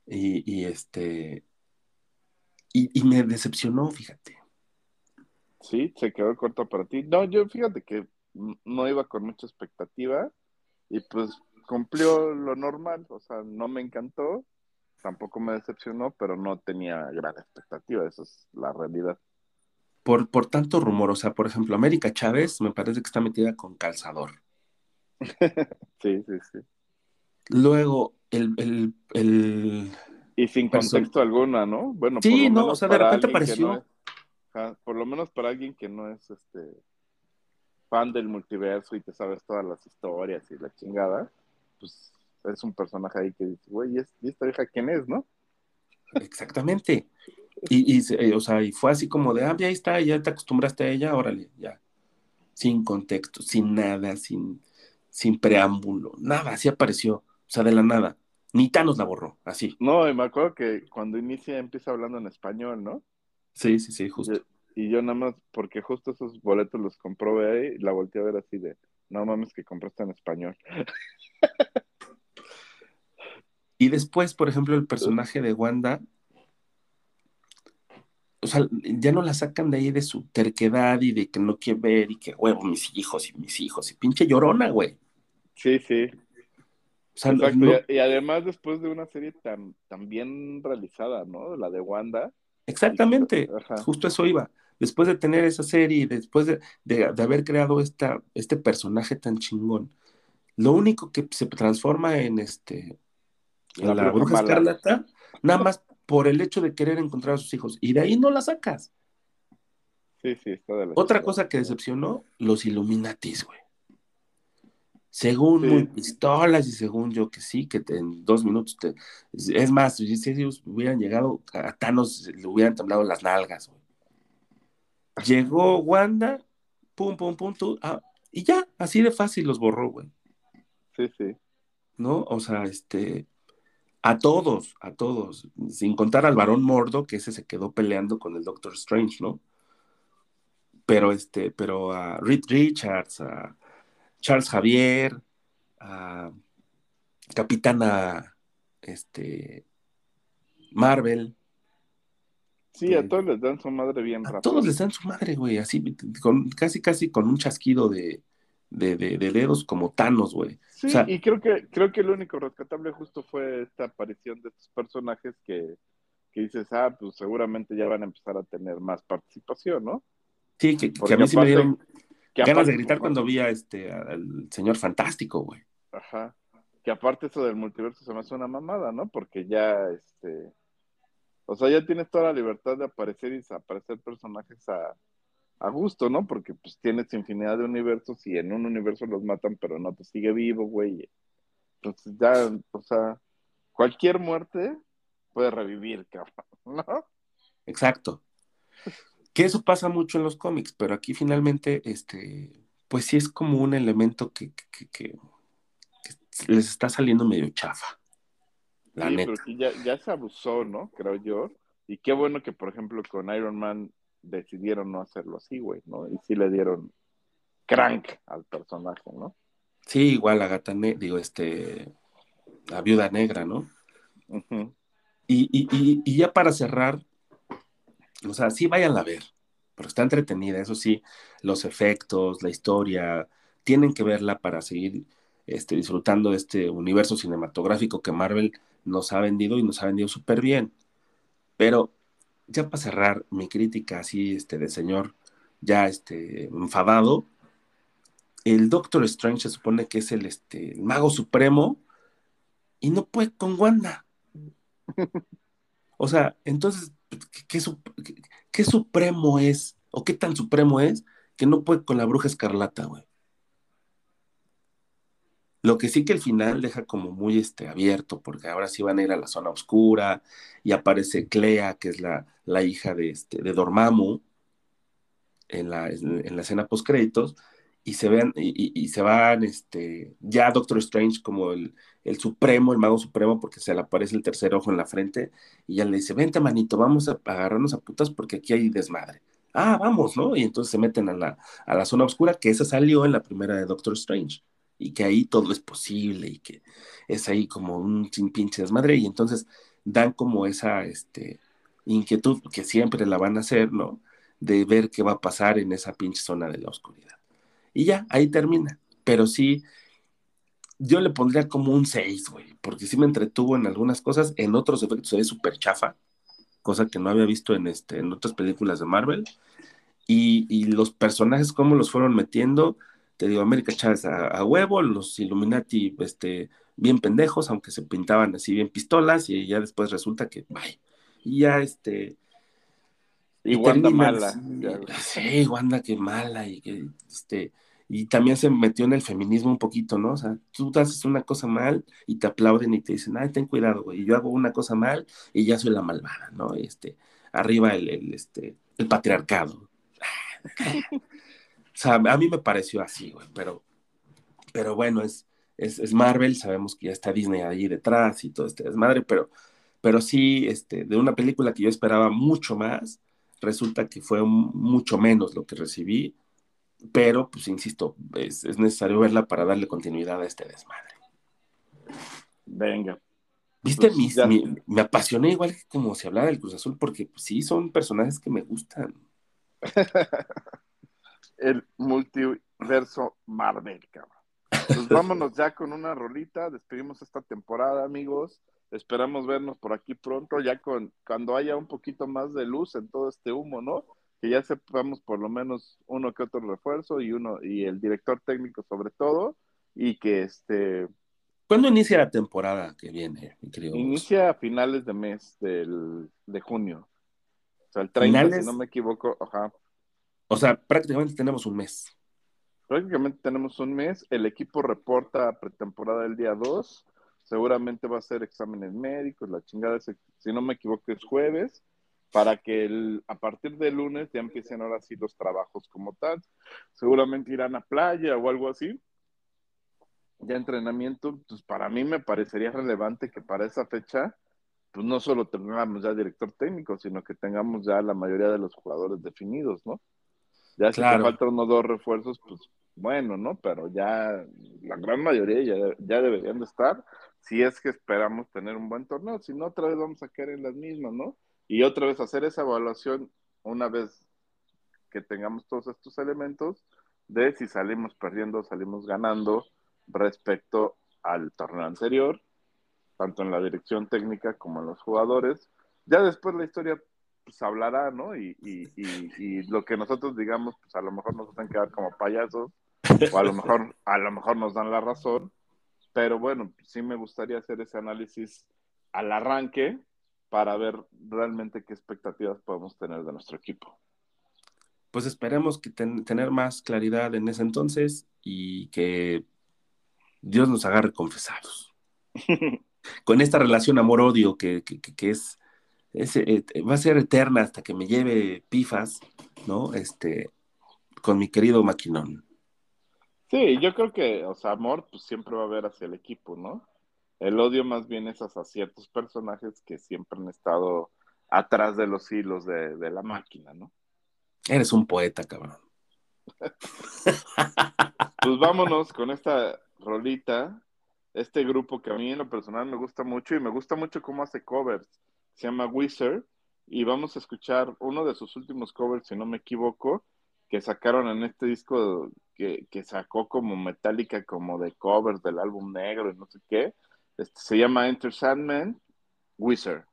Y, y este. Y, y me decepcionó, fíjate. Sí, se quedó corto para ti. No, yo fíjate que no iba con mucha expectativa y pues cumplió lo normal, o sea, no me encantó, tampoco me decepcionó, pero no tenía gran expectativa, esa es la realidad. Por, por tanto rumor, o sea, por ejemplo, América Chávez me parece que está metida con calzador. [laughs] Sí, sí, sí. Luego, el, el, el- Y sin Person- contexto alguna, ¿no? Bueno, Sí, por lo no, menos o sea, de repente que no apareció. es- por lo menos para alguien que no es este fan del multiverso y te sabes todas las historias y la chingada, pues es un personaje ahí que dice, güey, ¿y es- ¿y esta vieja quién es, no? Exactamente. Y, y, eh, o sea, y fue así como de, ah, ya está, ya te acostumbraste a ella, órale, ya. Sin contexto, sin nada, sin, sin preámbulo, nada, así apareció. O sea, de la nada. Ni Thanos la borró, así. No, y me acuerdo que cuando inicia empieza hablando en español, ¿no? Sí, sí, sí, justo. Y yo nada más, porque justo esos boletos los compró ahí, la volteé a ver así de, no mames que compraste en español. [laughs] Y después, por ejemplo, el personaje de Wanda, o sea, ya no la sacan de ahí de su terquedad y de que no quiere ver y que, huevo, mis hijos y mis hijos y pinche llorona, güey. Sí, sí, O sea, exacto. no- Y, y además después de una serie tan, tan bien realizada, ¿no? La de Wanda. exactamente, justo eso iba. Después de tener esa serie después de, de- de haber creado esta, este personaje tan chingón, lo único que se transforma en este La la, bruja mala. escarlata, nada más por el hecho de querer encontrar a sus hijos. Y de ahí no la sacas. Sí, sí, está de la Otra cosa que decepcionó, los Illuminatis, güey. Según Sí. muy pistolas y según yo que sí, que te- en dos minutos te... Es más, si si ellos hubieran llegado a Thanos, le hubieran temblado las nalgas, güey. Llegó Wanda, pum, pum, pum, tú, ah, y ya, así de fácil los borró, güey. Sí, sí. ¿No? O sea, este... A todos, a todos, sin contar al varón Mordo, que ese se quedó peleando con el Doctor Strange, ¿no? Pero este, pero a Reed Richards, a Charles Javier, a Capitana este, Marvel, Sí, a todos les dan su madre bien a rápido. todos les dan su madre, güey, así, con, casi, casi con un chasquido de, de, de- de dedos como Thanos, güey. Sí, O sea- y creo que, creo que lo único rescatable justo fue esta aparición de estos personajes que, que dices, ah, pues seguramente ya van a empezar a tener más participación, ¿no? Sí, que, a mí sí me dieron Que ganas de gritar cuando vi a este, al señor fantástico, güey. Ajá. Que aparte eso del multiverso se me hace una mamada, ¿no? Porque ya, este... O sea, ya tienes toda la libertad de aparecer y desaparecer personajes a, a gusto, ¿no? Porque pues tienes infinidad de universos y en un universo los matan, pero no te sigue vivo, güey. Entonces ya, o sea, cualquier muerte puede revivir, [laughs] cabrón, ¿no? Exacto. Que eso pasa mucho en los cómics, pero aquí finalmente, este, pues sí es como un elemento que, que, que- que les está saliendo medio chafa. La sí, neta. pero ya, ya se abusó, ¿no? Creo yo. Y qué bueno que, por ejemplo, con Iron Man decidieron no hacerlo así, güey, ¿no? Y sí le dieron crank al personaje, ¿no? Sí, igual la gata, ne- digo, este, la viuda negra, ¿no? Y, y, y ya para cerrar, o sea, sí vayan a ver, porque está entretenida, eso sí, los efectos, la historia, tienen que verla para seguir este, disfrutando de este universo cinematográfico que Marvel nos ha vendido y nos ha vendido súper bien. Pero ya para cerrar mi crítica así este, de señor ya este, enfadado, el Doctor Strange se supone que es el, este, el mago supremo y no puede con Wanda. [laughs] O sea, entonces, ¿qué, qué su- qué- qué supremo es? ¿O qué tan supremo es que no puede con la bruja escarlata, güey. Lo que sí que el final deja como muy este, abierto, porque ahora sí van a ir a la zona oscura y aparece Clea, que es la, la hija de, este, de Dormammu, en la, en la escena post créditos, y se y- y se van, este, ya Doctor Strange como el, el supremo, el mago supremo, porque se le aparece el tercer ojo en la frente, y ya le dice, vente manito, vamos a agarrarnos a putas porque aquí hay desmadre. Ah, vamos, ¿no? Y entonces se meten a la, a la zona oscura, que esa salió en la primera de Doctor Strange, y que ahí todo es posible, y que es ahí como un sin pinche desmadre, y entonces dan como esa, este, inquietud que siempre la van a hacer, ¿no? De ver qué va a pasar en esa pinche zona de la oscuridad. Y ya, ahí termina. Pero sí, yo le pondría como un 6, güey, porque sí me entretuvo en algunas cosas, en otros efectos se ve súper chafa, cosa que no había visto en, este, en otras películas de Marvel. Y, y los personajes, cómo los fueron metiendo, te digo, América Chávez a, a huevo, los Illuminati, este, bien pendejos, aunque se pintaban así bien pistolas, y ya después resulta que, bye. Y ya, este, Y Wanda terminan mala. así, ya. Sí, Wanda que mala y que este y también se metió en el feminismo un poquito, ¿no? O sea, tú haces una cosa mal y te aplauden y te dicen, ay, ten cuidado, güey, y yo hago una cosa mal y ya soy la malvada, ¿no? Y este, arriba el, el, este, el patriarcado. [laughs] o sea, a mí me pareció así, güey, pero, pero bueno, es, es, es Marvel, sabemos que ya está Disney ahí detrás y todo este desmadre, pero, pero sí, este, de una película que yo esperaba mucho más, resulta que fue mucho menos lo que recibí, pero pues insisto, es, es necesario verla para darle continuidad a este desmadre. Venga. ¿Viste? Pues, Mis- ya. mi- me apasioné igual que como se hablaba del Cruz Azul, porque pues, sí son personajes que me gustan. [laughs] El multiverso Marvel, cabrón. Pues [laughs] vámonos ya con una rolita. Despedimos esta temporada, amigos. Esperamos vernos por aquí pronto, ya con cuando haya un poquito más de luz en todo este humo, ¿no? Que ya sepamos por lo menos uno que otro refuerzo y uno y el director técnico sobre todo y que este ¿Cuándo inicia la temporada que viene, mi querido? Inicia a finales de mes del, de junio. O sea, el 30, Finales. si no me equivoco, ajá. O sea, prácticamente tenemos un mes. Prácticamente tenemos un mes. El equipo reporta pretemporada el día 2. Seguramente va a ser exámenes médicos. La chingada, es- si no me equivoco, es jueves. Para que el- a partir del lunes ya empiecen ahora sí los trabajos como tal. Seguramente irán a playa o algo así. Ya entrenamiento, pues para mí me parecería relevante que para esa fecha, pues no solo tengamos ya director técnico, sino que tengamos ya la mayoría de los jugadores definidos, ¿no? Ya si te Claro. faltan uno o dos refuerzos, pues bueno, ¿no? Pero ya la gran mayoría ya, ya deberían de estar, si es que esperamos tener un buen torneo, si no, otra vez vamos a caer en las mismas, ¿no? Y otra vez hacer esa evaluación una vez que tengamos todos estos elementos de si salimos perdiendo o salimos ganando respecto al torneo anterior, tanto en la dirección técnica como en los jugadores. Ya después la historia pues hablará, ¿no? Y, y, y, y lo que nosotros digamos, pues a lo mejor nos hacen quedar como payasos, o a lo mejor, a lo mejor nos dan la razón, pero bueno, sí me gustaría hacer ese análisis al arranque para ver realmente qué expectativas podemos tener de nuestro equipo. Pues esperemos que ten- tener más claridad en ese entonces y que Dios nos agarre confesados. [laughs] Con esta relación amor-odio que, que- que- que es, es, eh, va a ser eterna hasta que me lleve pifas, ¿no? Este, con mi querido Maquinón. Sí, yo creo que, o sea, amor, pues siempre va a haber hacia el equipo, ¿no? El odio más bien es hacia ciertos personajes que siempre han estado atrás de los hilos de, de la máquina, ¿no? Eres un poeta, cabrón. [laughs] Pues vámonos con esta rolita, este grupo que a mí en lo personal me gusta mucho y me gusta mucho cómo hace covers. Se llama Wizard y vamos a escuchar uno de sus últimos covers, si no me equivoco, que sacaron en este disco que, que sacó como Metallica, como de covers del álbum negro y no sé qué. Este, se llama Enter Sandman, Wizard.